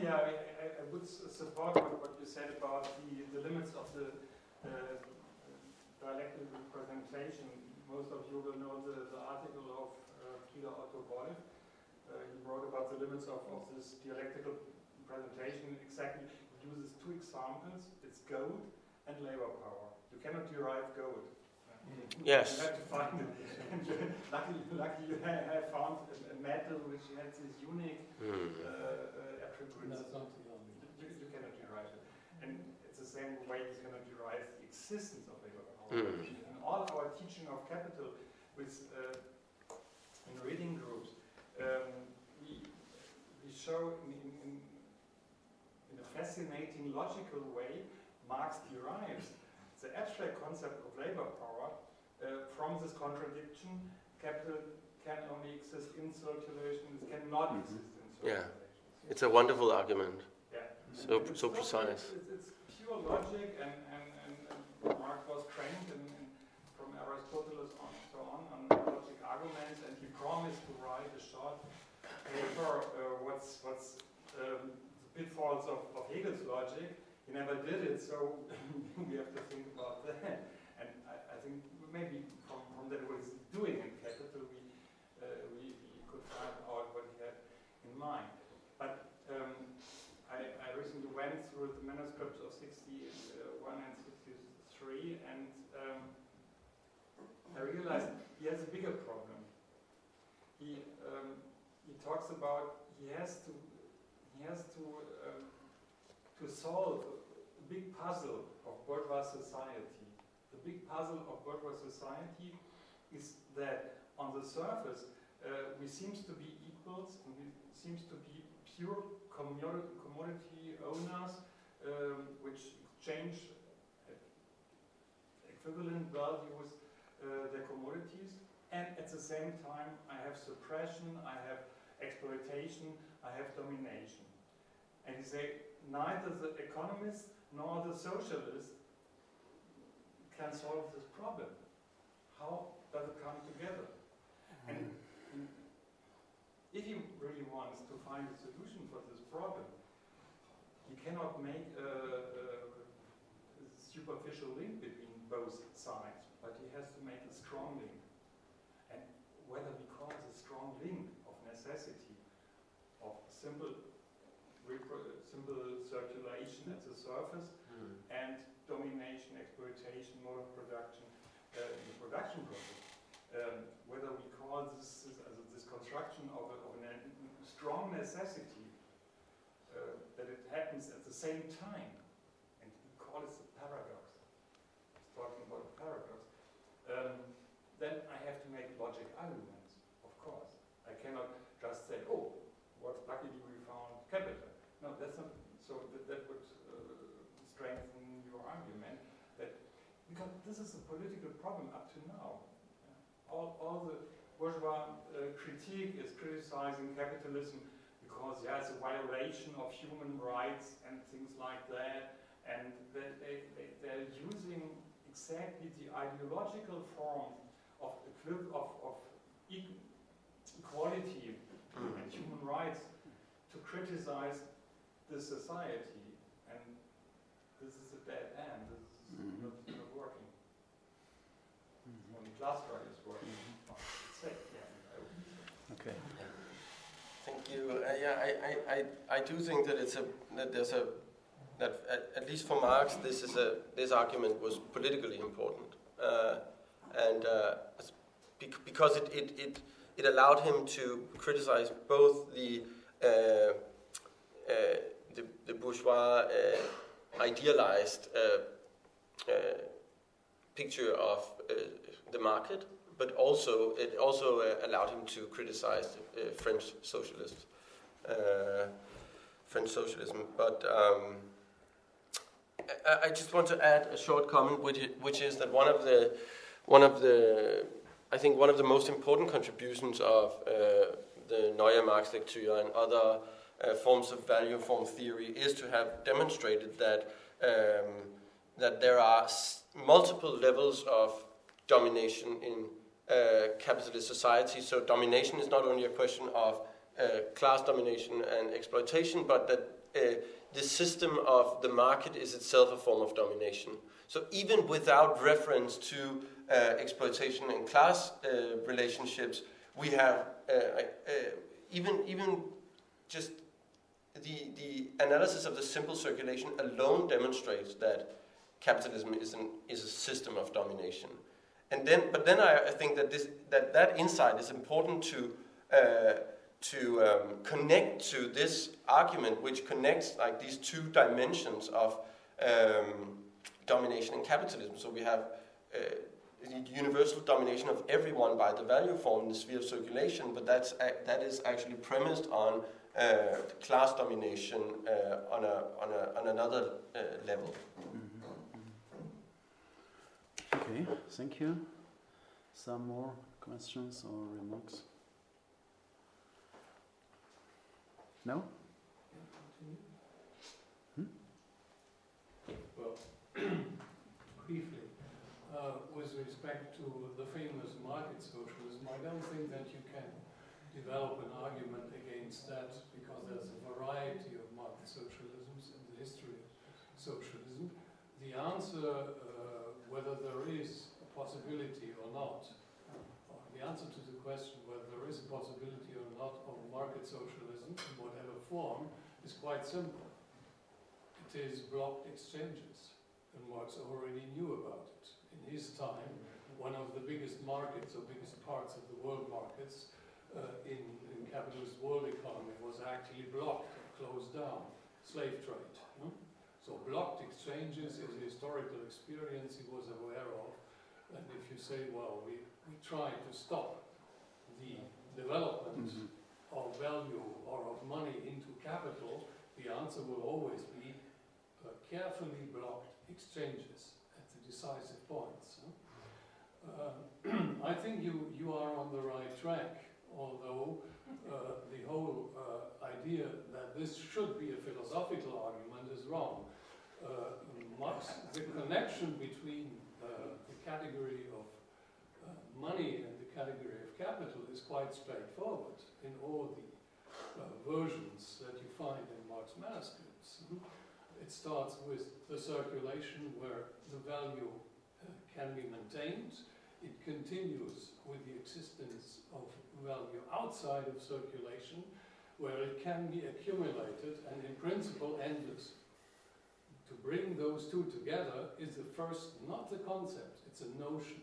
Yeah, I, I, would support what you said about the, the limits of the uh, dialectical representation. Most of you will know the, the article of uh, Peter Otto Wolff, uh, he wrote about the limits of, of this dialectical presentation. Exactly, he uses two examples. It's gold and labor power. You cannot derive gold. Yes. You have to find it. [laughs] luckily, luckily, you have found a, metal which has this unique mm. uh, attributes. You, you, cannot derive it. And it's the same way you cannot derive the existence of labor power. Mm. All our teaching of capital with uh, in reading groups, um, we, we show in, in, in, a fascinating logical way Marx derives the abstract concept of labor power uh, from this contradiction. Capital can only exist in circulation, it cannot mm -hmm. exist in circulation. Yeah, it's a wonderful argument. Yeah. So, so precise. It's, it's, pure logic, and, and, and, and Marx was trained in, in, from Aristotle on so on promised to write a short uh, what's, what's um, the pitfalls of, of Hegel's logic. He never did it, so [laughs] we have to think about that. And I, I think maybe from, from that what he's doing in Capital, we, uh, we, we, could find out what he had in mind. But um, I, I, recently went through the manuscripts of 61 and 63, and um, I realized he has a bigger problem. He, um, he talks about he has to he has to um, to solve the big puzzle of bourgeois society. The big puzzle of bourgeois society is that on the surface uh, we seems to be equals and we seems to be pure commodity owners um, which exchange equivalent values uh, their commodities and at the same time I have suppression, I have exploitation, I have domination. And he say neither the economist nor the socialist can solve this problem. How does it come together? And if he really wants to find a solution for this problem, he cannot make a, a superficial link between both sides, but he has to make a strong link. And whether we call it a strong link of necessity, of simple simple circulation at the surface mm. and domination, exploitation, mode of production uh, in the production process. Um, whether we call this, this, this construction of, a, of a strong necessity uh, that it happens at the same time, and we call it a paradox. It's talking about a paradox. Um, then I have to make logic arguments, of course. I cannot just say, oh, what luckily we found capital. No, that's not, so that, that would uh, strengthen your argument that, because this is a political problem up to now. All, all the bourgeois uh, critique is criticizing capitalism because yeah, it's a violation of human rights and things like that, and they, they, they, they're using exactly the ideological form of, of, of equality and human rights to criticize the society, and this is a dead end. This is mm -hmm. not. Only Glasgow is working. Yeah, okay. Thank you. Uh, yeah, I, I, I, I do think that it's a that there's a that at, at least for Marx, this is a this argument was politically important, uh, and uh, because it, it it it allowed him to criticize both the uh, uh, the, the bourgeois uh, idealized uh, picture of the market, but also it also allowed him to criticize French socialists, French socialism. But um, I, I just want to add a short comment, which, which is that one of the one of the I think one of the most important contributions of uh, the Neue Marxlektüre and other uh, forms of value form theory is to have demonstrated that um, that there are multiple levels of domination in uh, capitalist society. So domination is not only a question of uh, class domination and exploitation, but that uh, the system of the market is itself a form of domination. So even without reference to uh, exploitation and class uh, relationships, we have even even just the, the analysis of the simple circulation alone demonstrates that capitalism is, an, is a system of domination. And then, but then I, I think that, this, that that insight is important to, uh, to um, connect to this argument, which connects like these two dimensions of um, domination and capitalism. So we have uh, universal domination of everyone by the value form in the sphere of circulation, but that's, that is actually premised on uh, class domination uh, on, a, on, a, on another uh, level. Okay, thank you. Some more questions or remarks? No? Hmm? Well, [clears throat] briefly, uh, with respect to the famous market socialism, I don't think that you can develop an argument against that because there's a variety of market socialisms in the history of socialism. The answer, uh, whether there is a possibility or not, the answer to the question whether there is a possibility or not of market socialism in whatever form is quite simple. It is blocked exchanges, and Marx already knew about it. In his time, one of the biggest markets or biggest parts of the world markets uh, in, in capitalist world economy was actually blocked closed down, slave trade. So blocked exchanges is a historical experience he was aware of. And if you say, well, we, we try to stop the development mm -hmm. of value or of money into capital, the answer will always be uh, carefully blocked exchanges at the decisive points. Huh? Uh, [clears throat] I think you, you are on the right track, although uh, the whole uh, idea that this should be a philosophical argument is wrong. Uh, Marx, the connection between uh, the category of money and the category of capital is quite straightforward in all the uh, versions that you find in Marx manuscripts. Mm -hmm. It starts with the circulation where the value uh, can be maintained. It continues with the existence of value outside of circulation where it can be accumulated and in principle endless. To bring those two together is the first, not the concept, it's a notion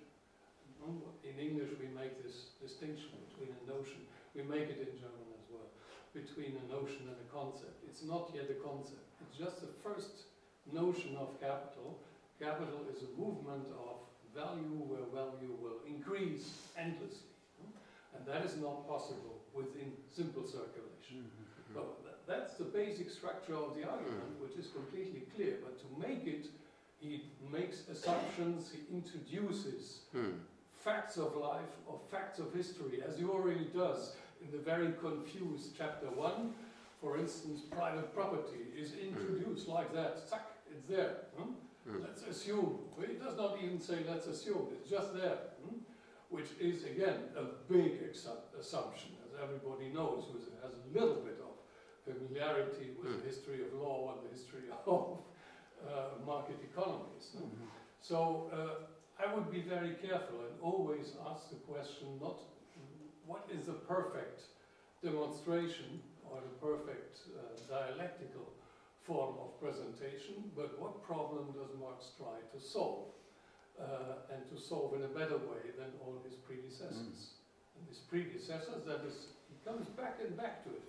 in English we make this distinction between a notion, we make it in German as well, between a notion and a concept. It's not yet a concept, it's just the first notion of capital. Capital is a movement of value where value will increase endlessly. And that is not possible within simple circulation. Mm -hmm. So that's the basic structure of the argument, which is completely clear. But to make it, he makes assumptions, he introduces hmm facts of life or facts of history, as he already does in the very confused chapter one. For instance, private property is introduced like that. Zack, it's there. Hmm? Mm. Let's assume. He does not even say let's assume. It's just there. Hmm? Which is, again, a big assumption, as everybody knows who has a little bit of familiarity with mm. the history of law and the history [laughs] of uh, market economies. Mm -hmm. So uh, I would be very careful and always ask the question not what is the perfect demonstration or the perfect uh, dialectical form of presentation, but what problem does Marx try to solve? Uh, and to solve in a better way than all his predecessors. Mm. And his predecessors, that is, he comes back and back to it.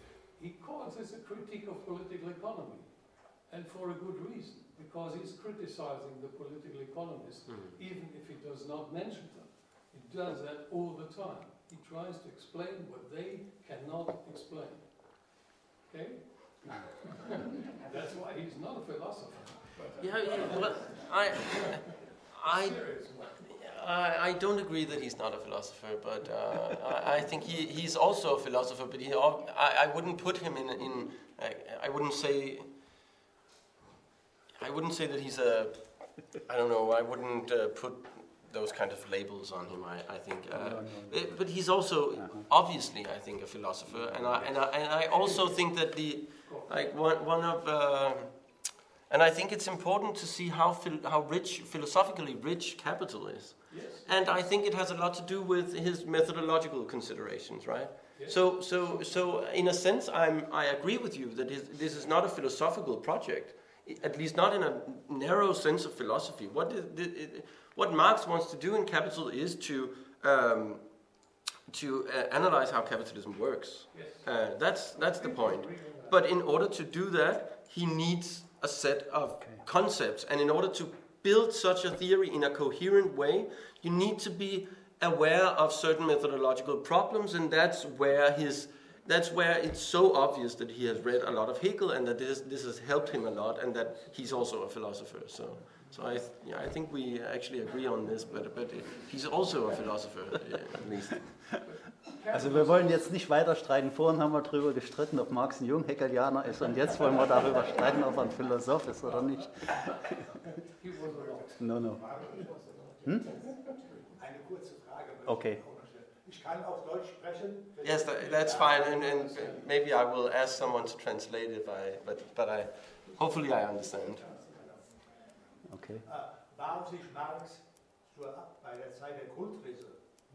He calls this a critique of political economy, and for a good reason because he's criticizing the political economists, mm. even if he does not mention them. He does that all the time. He tries to explain what they cannot explain. Okay? [laughs] That's why he's not a philosopher. yeah, yeah, well, I, I, I, I, don't agree that he's not a philosopher, but uh, I, I, think he, he's also a philosopher. But he, I, I wouldn't put him in, in I wouldn't say I wouldn't say that he's a. I don't know. I wouldn't uh, put those kind of labels on him. I, I think, uh, no, no, no. It, but he's also uh-huh. obviously, I think, a philosopher, and I and I, and I also think that the like one one of. Uh, and I think it's important to see how how rich, philosophically rich capital is. Yes. And I think it has a lot to do with his methodological considerations, right? Yes. So, so, so in a sense, I'm, I agree with you that his, this is not a philosophical project at least not in a narrow sense of philosophy. What, is, what Marx wants to do in Capital is to um, to uh, analyze how capitalism works. Yes. Uh, that's that's the point. But in order to do that, he needs a set of okay. concepts, and in order to build such a theory in a coherent way, you need to be aware of certain methodological problems, and that's where his that's where it's so obvious that he has read a lot of Hegel and that this, this has helped him a lot and that he's also a philosopher. So, so I, yeah, I think we actually agree on this, but, but he's also a philosopher, at least. Also wir wollen jetzt nicht weiter streiten. Vorhin haben wir darüber gestritten, ob Marx ein Junghegelianer ist und jetzt wollen wir darüber streiten, ob er ein Philosoph ist oder nicht. [laughs] No, no. Hm? Okay. Ich kann auf Deutsch sprechen. Yes, that, that's fine, and, and maybe I will ask someone to translate if I, but, but I, hopefully I understand. Okay. Äh, war sich Marx zur, bei der Zeit der Grundrisse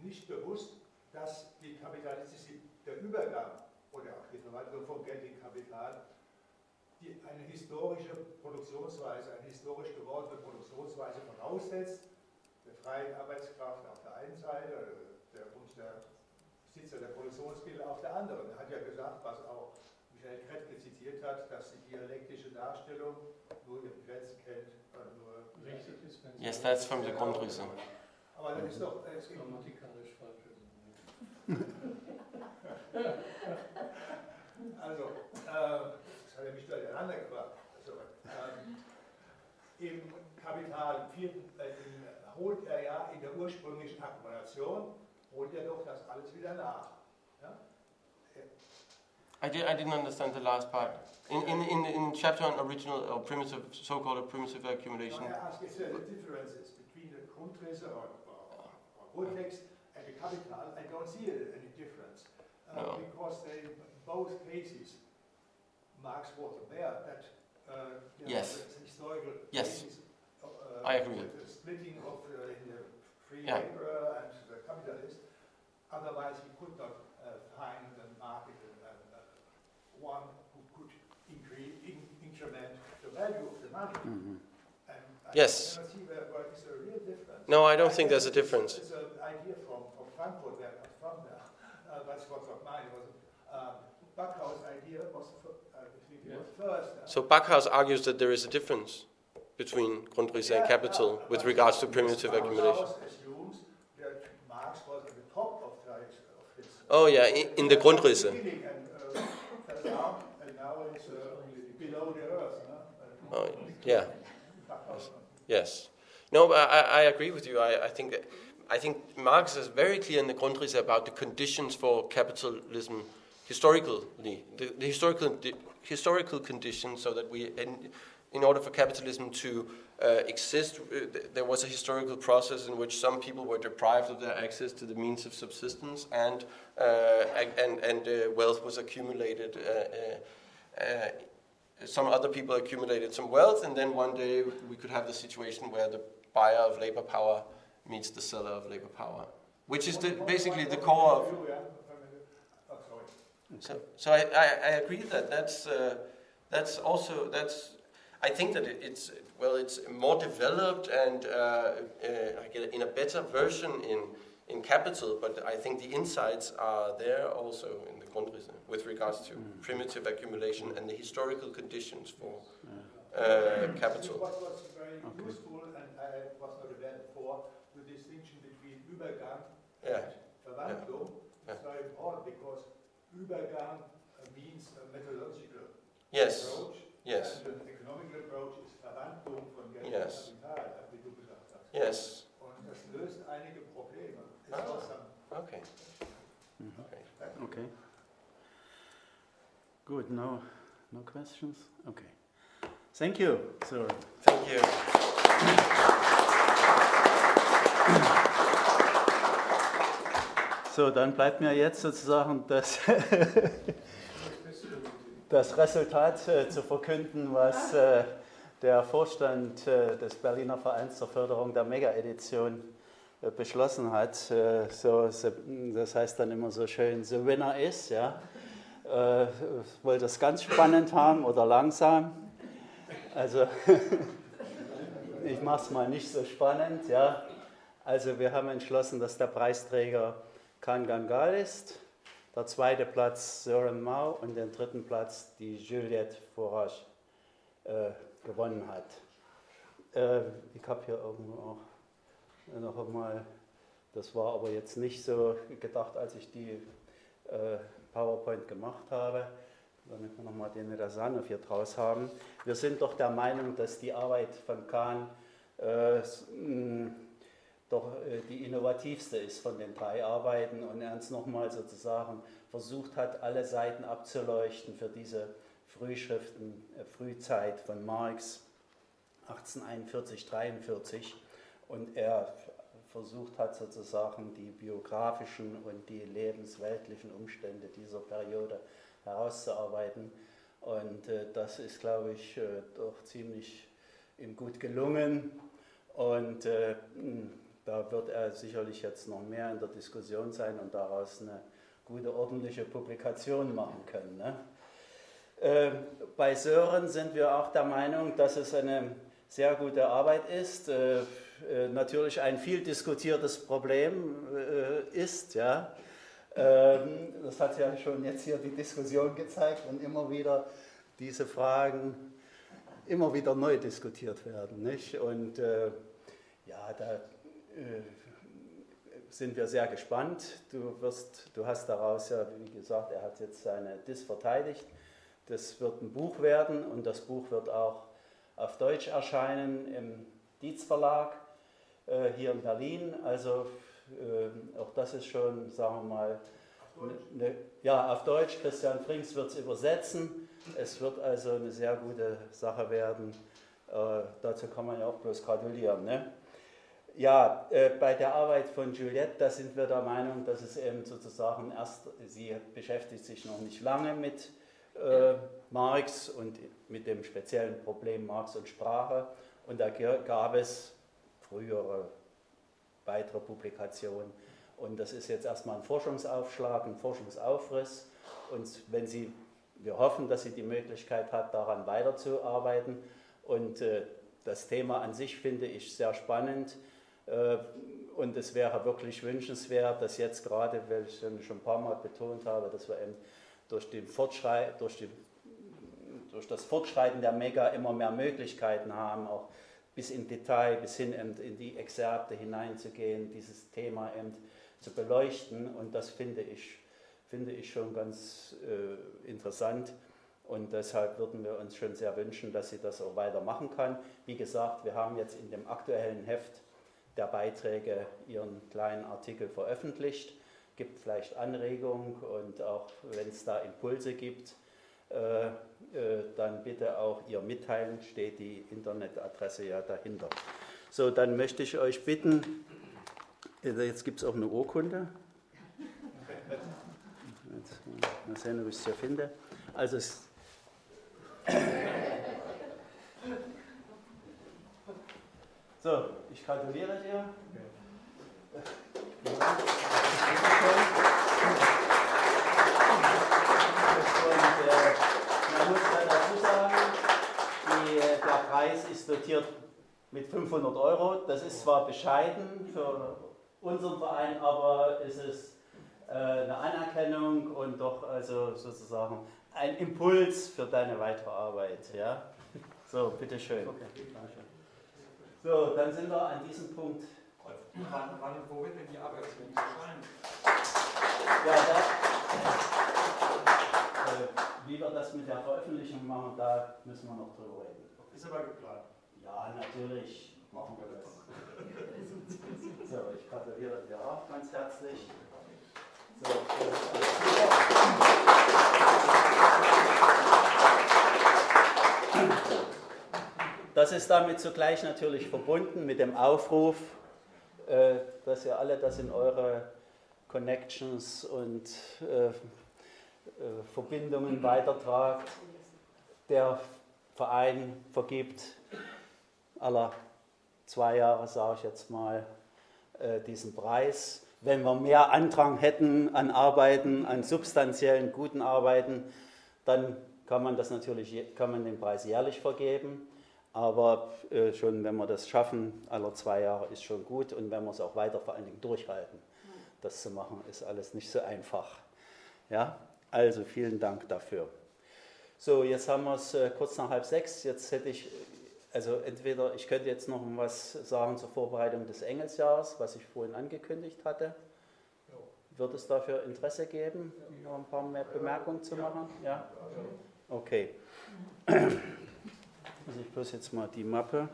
nicht bewusst, dass die kapitalistische, der Übergang oder auch die Verwaltung vom Geld in Kapital die eine historische Produktionsweise, eine historisch gewordene Produktionsweise voraussetzt, der freien Arbeitskraft auf der einen Seite der, und der Besitzer der Produktionsmittel auf der anderen. Er hat ja gesagt, was auch Michael Kretke zitiert hat, dass die dialektische Darstellung nur ihre Grenzen kennt, nur richtig ist, wenn Yes, that's from the Grundrisse. Aber das ist doch, es grammatikalisch falsch. [laughs] Also, äh, das hat er mich durcheinander gebracht. Also, ähm, Im Kapital vierten, äh, in, holt er ja in der ursprünglichen Akkumulation, holt er doch das alles wieder nach. Ja? I, did, I didn't understand the last part. In, in, in, in chapter on original or primitive, so-called primitive accumulation. No, I ask is there the differences between the Grundrisse or, or, or Urtext Kapital? I don't see any difference. Uh, No. Because they, both cases, Marx was aware that uh, Yes. historical Yes. cases, uh, I agree. The, splitting of uh, the free Yeah. laborer and the capitalist. Otherwise, he could not uh, find the market uh, uh, one who could increase, in, increment the value of the money. And I Yes. where, where is there a real difference. No, I don't I think there's a difference. Frankfurt, where I'm from there, uh, but it was not mine. It was um, Backhaus' idea was, uh, I it was first. uh, So Backhaus argues that there is a difference between Grundrisse and capital yeah, with regards to primitive accumulation. assumes that Marx was at the top of, the, of his. Oh yeah, in, in the Grundrisse. And, uh, and now it's uh, below the earth. Huh? Oh, yeah. Yes. No, I, I agree with you. I, I think that, I think Marx is very clear in the Grundrisse about the conditions for capitalism historically, the, the historical the historical conditions, so that we, in, in order for capitalism to uh, exist, uh, there was a historical process in which some people were deprived of their access to the means of subsistence, and uh, and and uh, wealth was accumulated. Uh, some other people accumulated some wealth, and then one day we could have the situation where the buyer of labor power meets the seller of labor power, which is the, basically the core of. You, yeah, oh, sorry. So, so I, I, I agree that that's uh, that's also that's. I think that it's well, it's more developed and uh, uh, I get in a better version in in capital, but I think the insights are there also in the Grundrisse with regards to primitive accumulation and the historical conditions for uh, capital. What was very Okay. useful, and I was not aware before, the distinction between Übergang Yeah. Verwandlung Yeah. is very important because Übergang means a methodological Yes. approach. Yes. And an economical approach is Verwandlung von Geld Yes. und Kapital, wie du gesagt hast. Yes. Und das löst einige Probleme. It's Ah. awesome. Okay. Mhm. Okay. Okay. Good. No, no questions. Okay. Thank you, sir. Thank you. So, dann bleibt mir jetzt sozusagen das, [laughs] das Resultat äh, zu verkünden, was äh, der Vorstand äh, des Berliner Vereins zur Förderung der Mega-Edition äh, beschlossen hat. Äh, so, das heißt dann immer so schön, the winner is, ja. Äh, wollt ihr es ganz spannend haben oder langsam? Also, [laughs] ich mache es mal nicht so spannend, ja. Also, wir haben entschlossen, dass der Preisträger Khan Gangal ist, der zweite Platz Søren Mau und den dritten Platz die Juliette Forage äh, gewonnen hat. Äh, ich habe hier irgendwo auch noch einmal, das war aber jetzt nicht so gedacht, als ich die äh, PowerPoint gemacht habe, damit wir nochmal den Rasanov hier draus haben. Wir sind doch der Meinung, dass die Arbeit von Kahn äh, doch äh, die innovativste ist von den drei Arbeiten und er uns nochmal sozusagen versucht hat, alle Seiten abzuleuchten für diese Frühschriften, äh, Frühzeit von Marx 1841, 43 und er versucht hat, sozusagen die biografischen und die lebensweltlichen Umstände dieser Periode herauszuarbeiten. Und äh, das ist, glaube ich, doch ziemlich ihm gut gelungen. Und äh, da wird er sicherlich jetzt noch mehr in der Diskussion sein und daraus eine gute, ordentliche Publikation machen können. Ne? Äh, bei Sören sind wir auch der Meinung, dass es eine sehr gute Arbeit ist. Äh, äh, natürlich ein viel diskutiertes Problem äh, ist. Ja. Ähm, das hat ja schon jetzt hier die Diskussion gezeigt und immer wieder diese Fragen immer wieder neu diskutiert werden. Nicht? Und ja, da sind wir sehr gespannt. Du, wirst, du hast daraus ja, wie gesagt, er hat jetzt seine Dis verteidigt. Das wird ein Buch werden und das Buch wird auch auf Deutsch erscheinen im Dietz Verlag äh, hier in Berlin. Also äh, auch das ist schon, sagen wir mal, ne, ja, auf Deutsch. Christian Frings wird es übersetzen. Es wird also eine sehr gute Sache werden. Äh, dazu kann man ja auch bloß gratulieren. Ne? Ja, äh, bei der Arbeit von Juliette, da sind wir der Meinung, dass es eben sozusagen erst, sie beschäftigt sich noch nicht lange mit äh, Marx und mit dem speziellen Problem Marx und Sprache. Und da gab es frühere weitere Publikationen. Und das ist jetzt erstmal ein Forschungsaufschlag, ein Forschungsaufriss. Und wenn Sie, wir hoffen, dass sie die Möglichkeit hat, daran weiterzuarbeiten. Und äh, das Thema an sich finde ich sehr spannend. Äh, und es wäre wirklich wünschenswert, dass jetzt gerade, weil ich schon ein paar Mal betont habe, dass wir eben durch, den Fortschreit, durch, die, durch das Fortschreiten der Mega immer mehr Möglichkeiten haben, auch bis in Detail, bis hin in die Exzerpte hineinzugehen, dieses Thema eben zu beleuchten. Und das finde ich, finde ich schon ganz äh, interessant. Und deshalb würden wir uns schon sehr wünschen, dass sie das auch weitermachen kann. Wie gesagt, wir haben jetzt in dem aktuellen Heft der Beiträge ihren kleinen Artikel veröffentlicht gibt vielleicht Anregungen und auch wenn es da Impulse gibt, äh, äh, dann bitte auch ihr mitteilen, steht die Internetadresse ja dahinter. So, dann möchte ich euch bitten, äh, jetzt gibt es auch eine Urkunde. Jetzt, mal sehen, ob ich es hier finde. Also es So, ich gratuliere dir. man muss dazu sagen, die, der Preis ist dotiert mit 500 Euro. Das ist zwar bescheiden für unseren Verein, aber es ist äh, eine Anerkennung und doch also sozusagen ein Impuls für deine weitere Arbeit. Ja? So, bitteschön. Okay. So, dann sind wir an diesem Punkt Wann, wann wo wird denn die Arbeitswelt erscheinen? Ja, da, äh, wie wir das mit der Veröffentlichung machen, da müssen wir noch drüber reden. Ist aber geplant. Ja, natürlich machen wir das. So, ich gratuliere dir auch ganz herzlich. So, das ist damit zugleich natürlich verbunden mit dem Aufruf, äh, dass ihr alle das in eure Connections und äh, äh, Verbindungen weitertragt. Der Verein vergibt aller zwei Jahre, sage ich jetzt mal, diesen Preis. Wenn wir mehr Andrang hätten an Arbeiten, an substanziellen, guten Arbeiten, dann kann man das natürlich, kann man den Preis jährlich vergeben. Aber äh, schon, wenn wir das schaffen, alle zwei Jahre ist schon gut und wenn wir es auch weiter vor allen Dingen durchhalten, das zu machen, ist alles nicht so einfach. Ja, also vielen Dank dafür. So, jetzt haben wir es äh, kurz nach halb sechs. Jetzt hätte ich, also entweder, ich könnte jetzt noch was sagen zur Vorbereitung des Engelsjahres, was ich vorhin angekündigt hatte. Wird es dafür Interesse geben, noch ein paar mehr Bemerkungen zu machen? Ja? Okay. Also ich bloß jetzt mal die Mappe.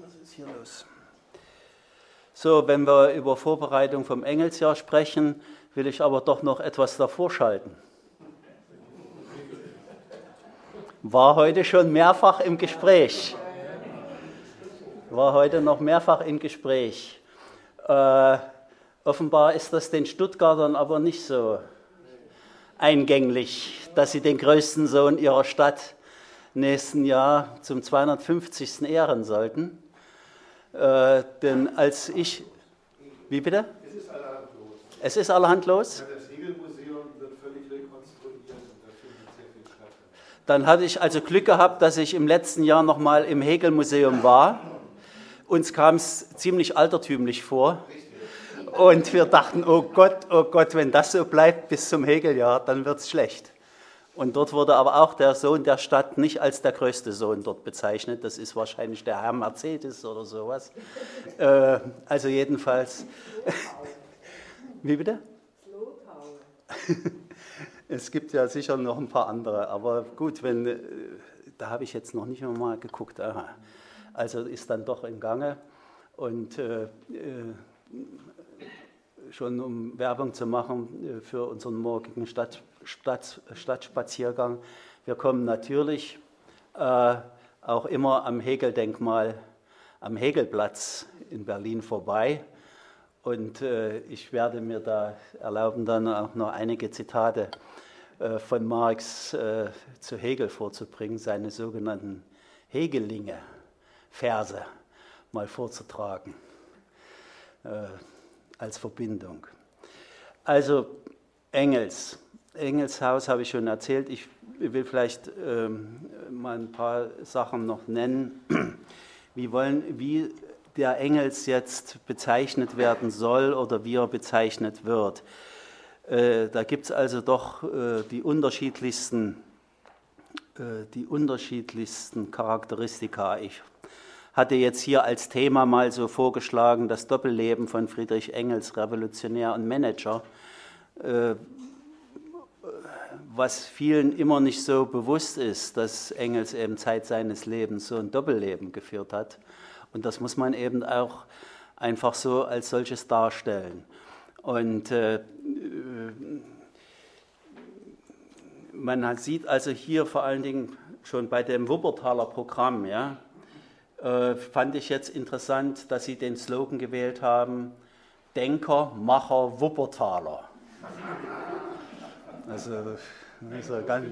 Was ist hier los? So, wenn wir über Vorbereitung vom Engelsjahr sprechen, will ich aber doch noch etwas davor schalten. War heute schon mehrfach im Gespräch. War heute noch mehrfach im Gespräch. Äh, offenbar ist das den Stuttgartern aber nicht so eingänglich, dass sie den größten Sohn ihrer Stadt nächsten Jahr zum 250. ehren sollten. Äh, denn als ich. Wie bitte? Es ist allerhand los. Es ist allerhand los? Ja, das Segelmuseum wird völlig rekonstruiert und sehr viel. Dann hatte ich also Glück gehabt, dass ich im letzten Jahr nochmal im Hegel-Museum war. Uns kam es ziemlich altertümlich vor. Und wir dachten, oh Gott, oh Gott, wenn das so bleibt bis zum Hegeljahr, dann wird es schlecht. Und dort wurde aber auch der Sohn der Stadt nicht als der größte Sohn dort bezeichnet. Das ist wahrscheinlich der Herr Mercedes oder sowas. Äh, also jedenfalls. [laughs] Wie bitte? [laughs] es gibt ja sicher noch ein paar andere, aber gut, wenn, äh, da habe ich jetzt noch nicht mal geguckt. Aha. Also ist dann doch im Gange. Und äh, äh schon um Werbung zu machen äh, für unseren morgigen Stadt, Stadt, Stadtspaziergang. Wir kommen natürlich äh, auch immer am Hegel-Denkmal, am Hegelplatz in Berlin vorbei. Und äh, ich werde mir da erlauben, dann auch noch einige Zitate äh, von Marx äh, zu Hegel vorzubringen, seine sogenannten Hegelinge, Verse mal vorzutragen. Als Verbindung. Also Engels. Engels Haus habe ich schon erzählt. Ich will vielleicht ähm, mal ein paar Sachen noch nennen. Wie, wollen, wie der Engels jetzt bezeichnet werden soll oder wie er bezeichnet wird. Äh, da gibt es also doch äh, die unterschiedlichsten, äh, die unterschiedlichsten Charakteristika. Ich hatte jetzt hier als Thema mal so vorgeschlagen, das Doppelleben von Friedrich Engels, Revolutionär und Manager, äh, was vielen immer nicht so bewusst ist, dass Engels eben Zeit seines Lebens so ein Doppelleben geführt hat. Und das muss man eben auch einfach so als solches darstellen. Und äh, man sieht also hier vor allen Dingen schon bei dem Wuppertaler Programm, ja, äh, fand ich jetzt interessant, dass Sie den Slogan gewählt haben, Denker, Macher, Wuppertaler. Also, also ganz,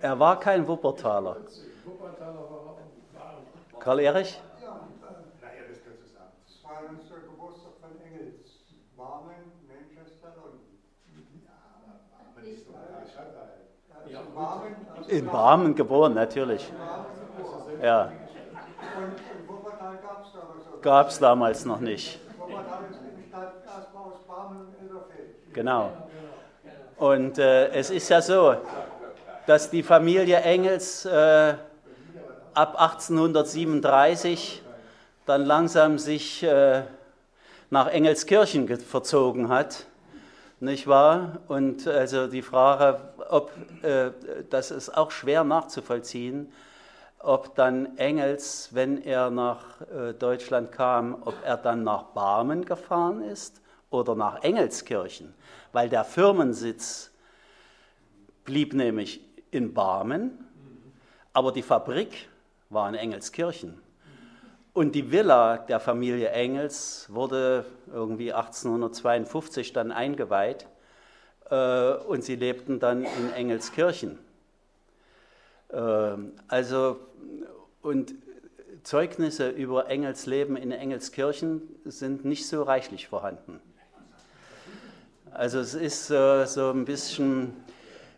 er war kein Wuppertaler. Karl Erich? In Barmen geboren, natürlich. Ja. Gab es damals noch nicht. Genau. Und äh, es ist ja so, dass die Familie Engels äh, ab 1837 dann langsam sich äh, nach Engelskirchen verzogen hat nicht wahr? Und also die Frage, ob, äh, das ist auch schwer nachzuvollziehen, ob dann Engels, wenn er nach äh, Deutschland kam, ob er dann nach Barmen gefahren ist oder nach Engelskirchen, weil der Firmensitz blieb nämlich in Barmen, aber die Fabrik war in Engelskirchen. Und die Villa der Familie Engels wurde irgendwie 1852 dann eingeweiht äh, und sie lebten dann in Engelskirchen. Äh, also, und Zeugnisse über Engels Leben in Engelskirchen sind nicht so reichlich vorhanden. Also es ist äh, so ein bisschen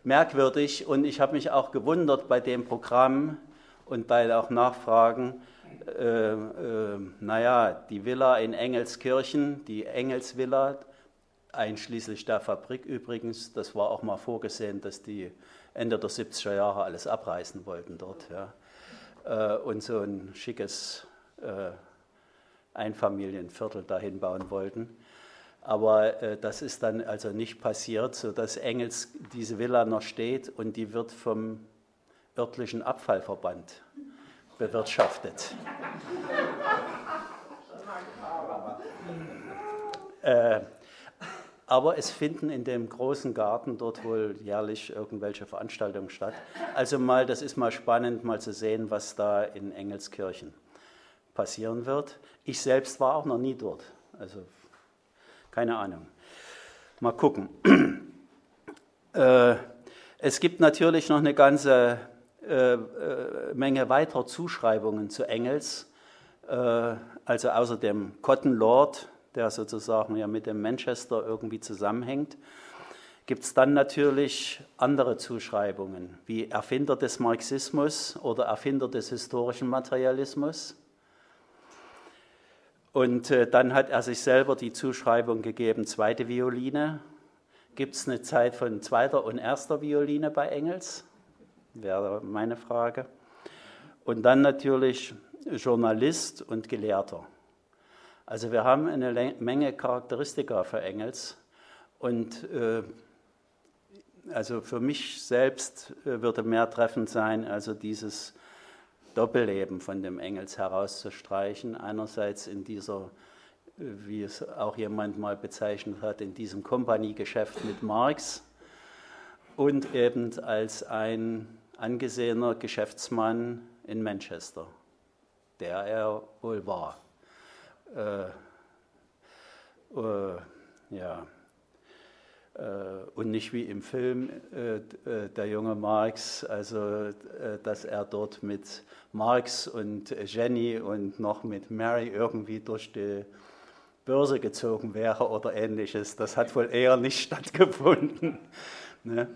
merkwürdig und ich habe mich auch gewundert bei dem Programm und bei auch Nachfragen, äh, äh, naja, die Villa in Engelskirchen, die Engelsvilla, einschließlich der Fabrik übrigens, das war auch mal vorgesehen, dass die Ende der 70er Jahre alles abreißen wollten dort. Ja. Äh, und so ein schickes äh, Einfamilienviertel dahin bauen wollten. Aber äh, das ist dann also nicht passiert, sodass Engels diese Villa noch steht und die wird vom örtlichen Abfallverband bewirtschaftet. äh, aber es finden in dem großen Garten dort wohl jährlich irgendwelche Veranstaltungen statt. Also mal, das ist mal spannend, mal zu sehen, was da in Engelskirchen passieren wird. Ich selbst war auch noch nie dort, also keine Ahnung. Mal gucken. [clears throat] Äh, es gibt natürlich noch eine ganze Menge weiterer Zuschreibungen zu Engels, äh, also außer dem Cotton Lord, der sozusagen ja mit dem Manchester irgendwie zusammenhängt, gibt es dann natürlich andere Zuschreibungen, wie Erfinder des Marxismus oder Erfinder des historischen Materialismus. Und äh, dann hat er sich selber die Zuschreibung gegeben, zweite Violine. Gibt es eine Zeit von zweiter und erster Violine bei Engels? Wäre meine Frage. Und dann natürlich Journalist und Gelehrter. Also wir haben eine Menge Charakteristika für Engels und äh, also für mich selbst äh, würde mehr treffend sein, also dieses Doppelleben von dem Engels herauszustreichen. Einerseits in dieser, äh, wie es auch jemand mal bezeichnet hat, in diesem Kompaniegeschäft mit Marx und eben als ein angesehener Geschäftsmann in Manchester, der er wohl war äh, äh, ja, äh, und nicht wie im Film äh, äh, der junge Marx, also dass er dort mit Marx und Jenny und noch mit Mary irgendwie durch die Börse gezogen wäre oder ähnliches. Das hat wohl eher nicht [laughs] stattgefunden. Ne?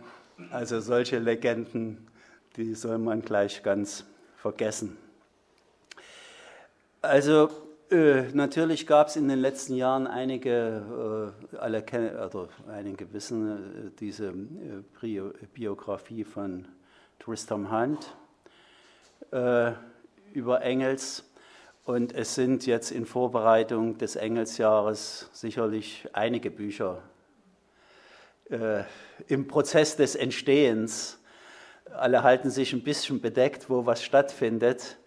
Also solche Legenden, die soll man gleich ganz vergessen. Also äh, natürlich gab es in den letzten Jahren einige, äh, alle kennen, oder einige wissen äh, diese äh, Biografie von Tristram Hunt äh, über Engels. Und es sind jetzt in Vorbereitung des Engelsjahres sicherlich einige Bücher äh, im Prozess des Entstehens. Alle halten sich ein bisschen bedeckt, wo was stattfindet.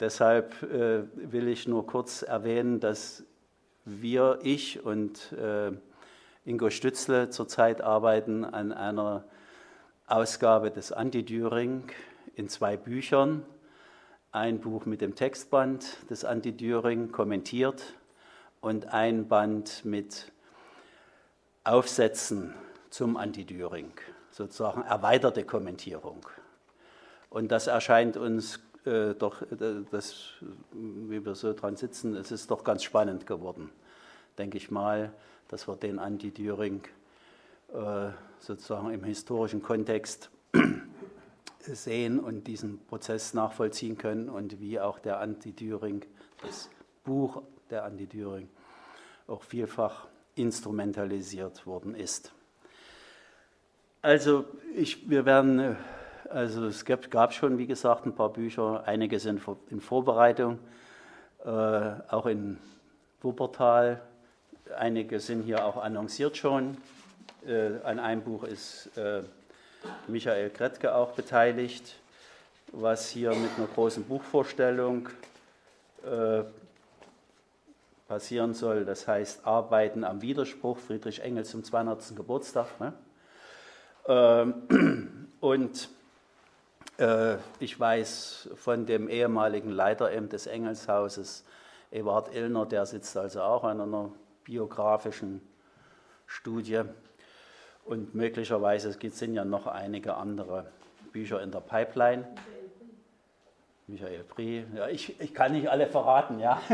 Deshalb äh, will ich nur kurz erwähnen, dass wir, ich und äh, Ingo Stützle zurzeit arbeiten an einer Ausgabe des Anti-Düring in zwei Büchern. Ein Buch mit dem Textband des Anti-Düring kommentiert und ein Band mit Aufsätzen zum Anti-Düring, sozusagen erweiterte Kommentierung. Und das erscheint uns äh, doch, äh, das, wie wir so dran sitzen, es ist doch ganz spannend geworden, denke ich mal, dass wir den Anti-Düring äh, sozusagen im historischen Kontext [clears throat] sehen und diesen Prozess nachvollziehen können und wie auch der Anti-Düring, das Buch der Anti-Düring, auch vielfach instrumentalisiert worden ist. Also ich, wir werden also es gab, gab schon, wie gesagt, ein paar Bücher, einige sind in Vorbereitung, äh, auch in Wuppertal. Einige sind hier auch annonciert schon. Äh, an einem Buch ist äh, Michael Kretke auch beteiligt, was hier mit einer großen Buchvorstellung äh, passieren soll. Das heißt Arbeiten am Widerspruch, Friedrich Engels zum 200. Geburtstag. Ne? Ähm, [clears throat] und äh, ich weiß von dem ehemaligen Leiter des Engelshauses, Ewart Illner, der sitzt also auch an einer biografischen Studie. Und möglicherweise sind ja noch einige andere Bücher in der Pipeline. Michael Brie, ja, ich, ich kann nicht alle verraten, ja. [laughs]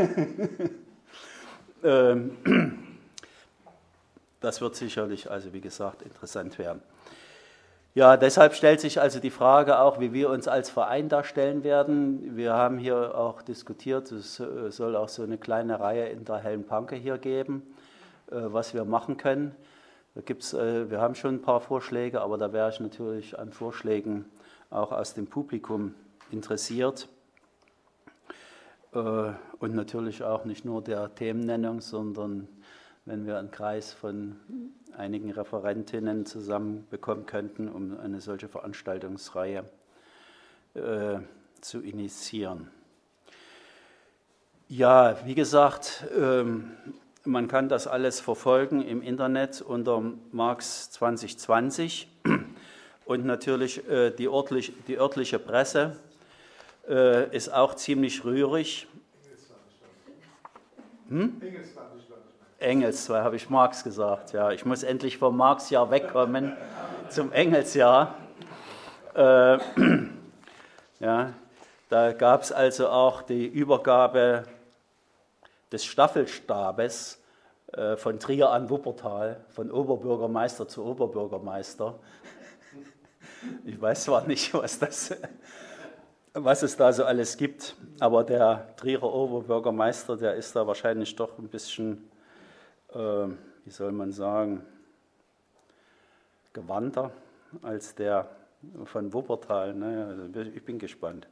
Ähm, [clears throat] das wird sicherlich, also wie gesagt, interessant werden. Ja, deshalb stellt sich also die Frage auch, wie wir uns als Verein darstellen werden. Wir haben hier auch diskutiert, es äh, soll auch so eine kleine Reihe in der Hellen Panke hier geben, äh, was wir machen können. Da gibt's, äh, wir haben schon ein paar Vorschläge, aber da wäre ich natürlich an Vorschlägen auch aus dem Publikum interessiert. Und natürlich auch nicht nur der Themennennung, sondern wenn wir einen Kreis von einigen Referentinnen zusammenbekommen könnten, um eine solche Veranstaltungsreihe äh, zu initiieren. Ja, wie gesagt, ähm, man kann das alles verfolgen im Internet unter Marx 2020 [clears throat] und natürlich äh, die, örtlich, die örtliche Presse äh, ist auch ziemlich rührig. Hm? Engelsjahr habe ich Marx gesagt. Ja, ich muss endlich vom Marx-Jahr wegkommen zum Engelsjahr. Äh, [clears throat] ja, da gab es also auch die Übergabe des Staffelstabes äh, von Trier an Wuppertal, von Oberbürgermeister zu Oberbürgermeister. [laughs] Ich weiß zwar nicht, was, das, was es da so alles gibt, aber der Trierer Oberbürgermeister, der ist da wahrscheinlich doch ein bisschen, äh, wie soll man sagen, gewandter als der von Wuppertal. Naja, also ich bin gespannt.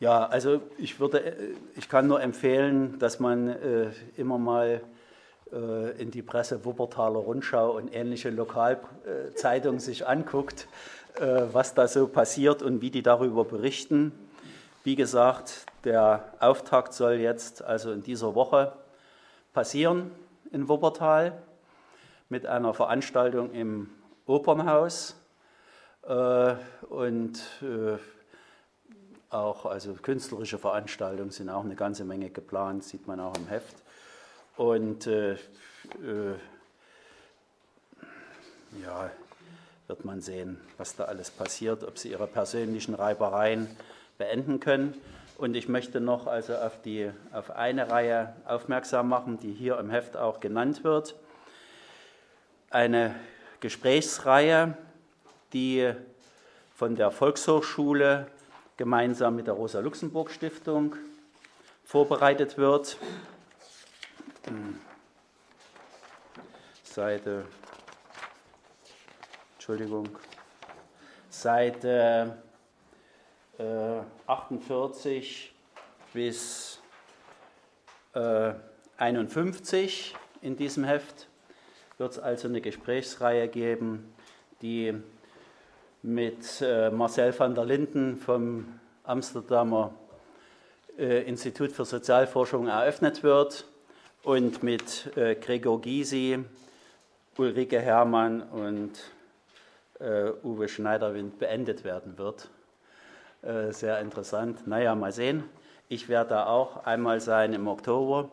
Ja, also ich würde, äh, ich kann nur empfehlen, dass man äh, immer mal äh, in die Presse Wuppertaler Rundschau und ähnliche Lokalzeitungen sich anguckt, äh, was da so passiert und wie die darüber berichten. Wie gesagt, der Auftakt soll jetzt also in dieser Woche passieren in Wuppertal mit einer Veranstaltung im Opernhaus äh, und äh, auch also künstlerische Veranstaltungen sind auch eine ganze Menge geplant, sieht man auch im Heft. Und äh, äh, ja, wird man sehen, was da alles passiert, ob sie ihre persönlichen Reibereien beenden können. Und ich möchte noch also auf, die, auf eine Reihe aufmerksam machen, die hier im Heft auch genannt wird. Eine Gesprächsreihe, die von der Volkshochschule gemeinsam mit der Rosa-Luxemburg-Stiftung vorbereitet wird. Seite, Entschuldigung, Seite äh, 48 bis äh, 51 in diesem Heft wird es also eine Gesprächsreihe geben, die mit äh, Marcel van der Linden vom Amsterdamer äh, Institut für Sozialforschung eröffnet wird und mit äh, Gregor Gysi, Ulrike Herrmann und Uwe Schneiderwind beendet werden wird. Sehr interessant. Naja, mal sehen. Ich werde da auch einmal sein im Oktober.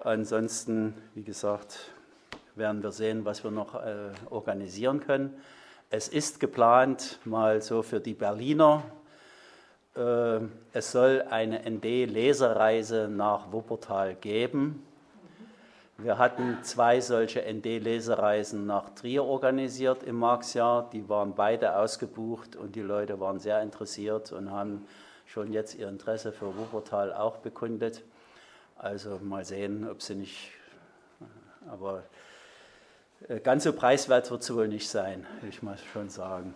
Ansonsten, wie gesagt, werden wir sehen, was wir noch organisieren können. Es ist geplant, mal so für die Berliner, äh, es soll eine ND-Lesereise nach Wuppertal geben. Wir hatten zwei solche ND-Lesereisen nach Trier organisiert im Marxjahr. Die waren beide ausgebucht und die Leute waren sehr interessiert und haben schon jetzt ihr Interesse für Wuppertal auch bekundet. Also mal sehen, ob sie nicht, aber äh, ganz so preiswert wird es wohl nicht sein, will ich mal schon sagen.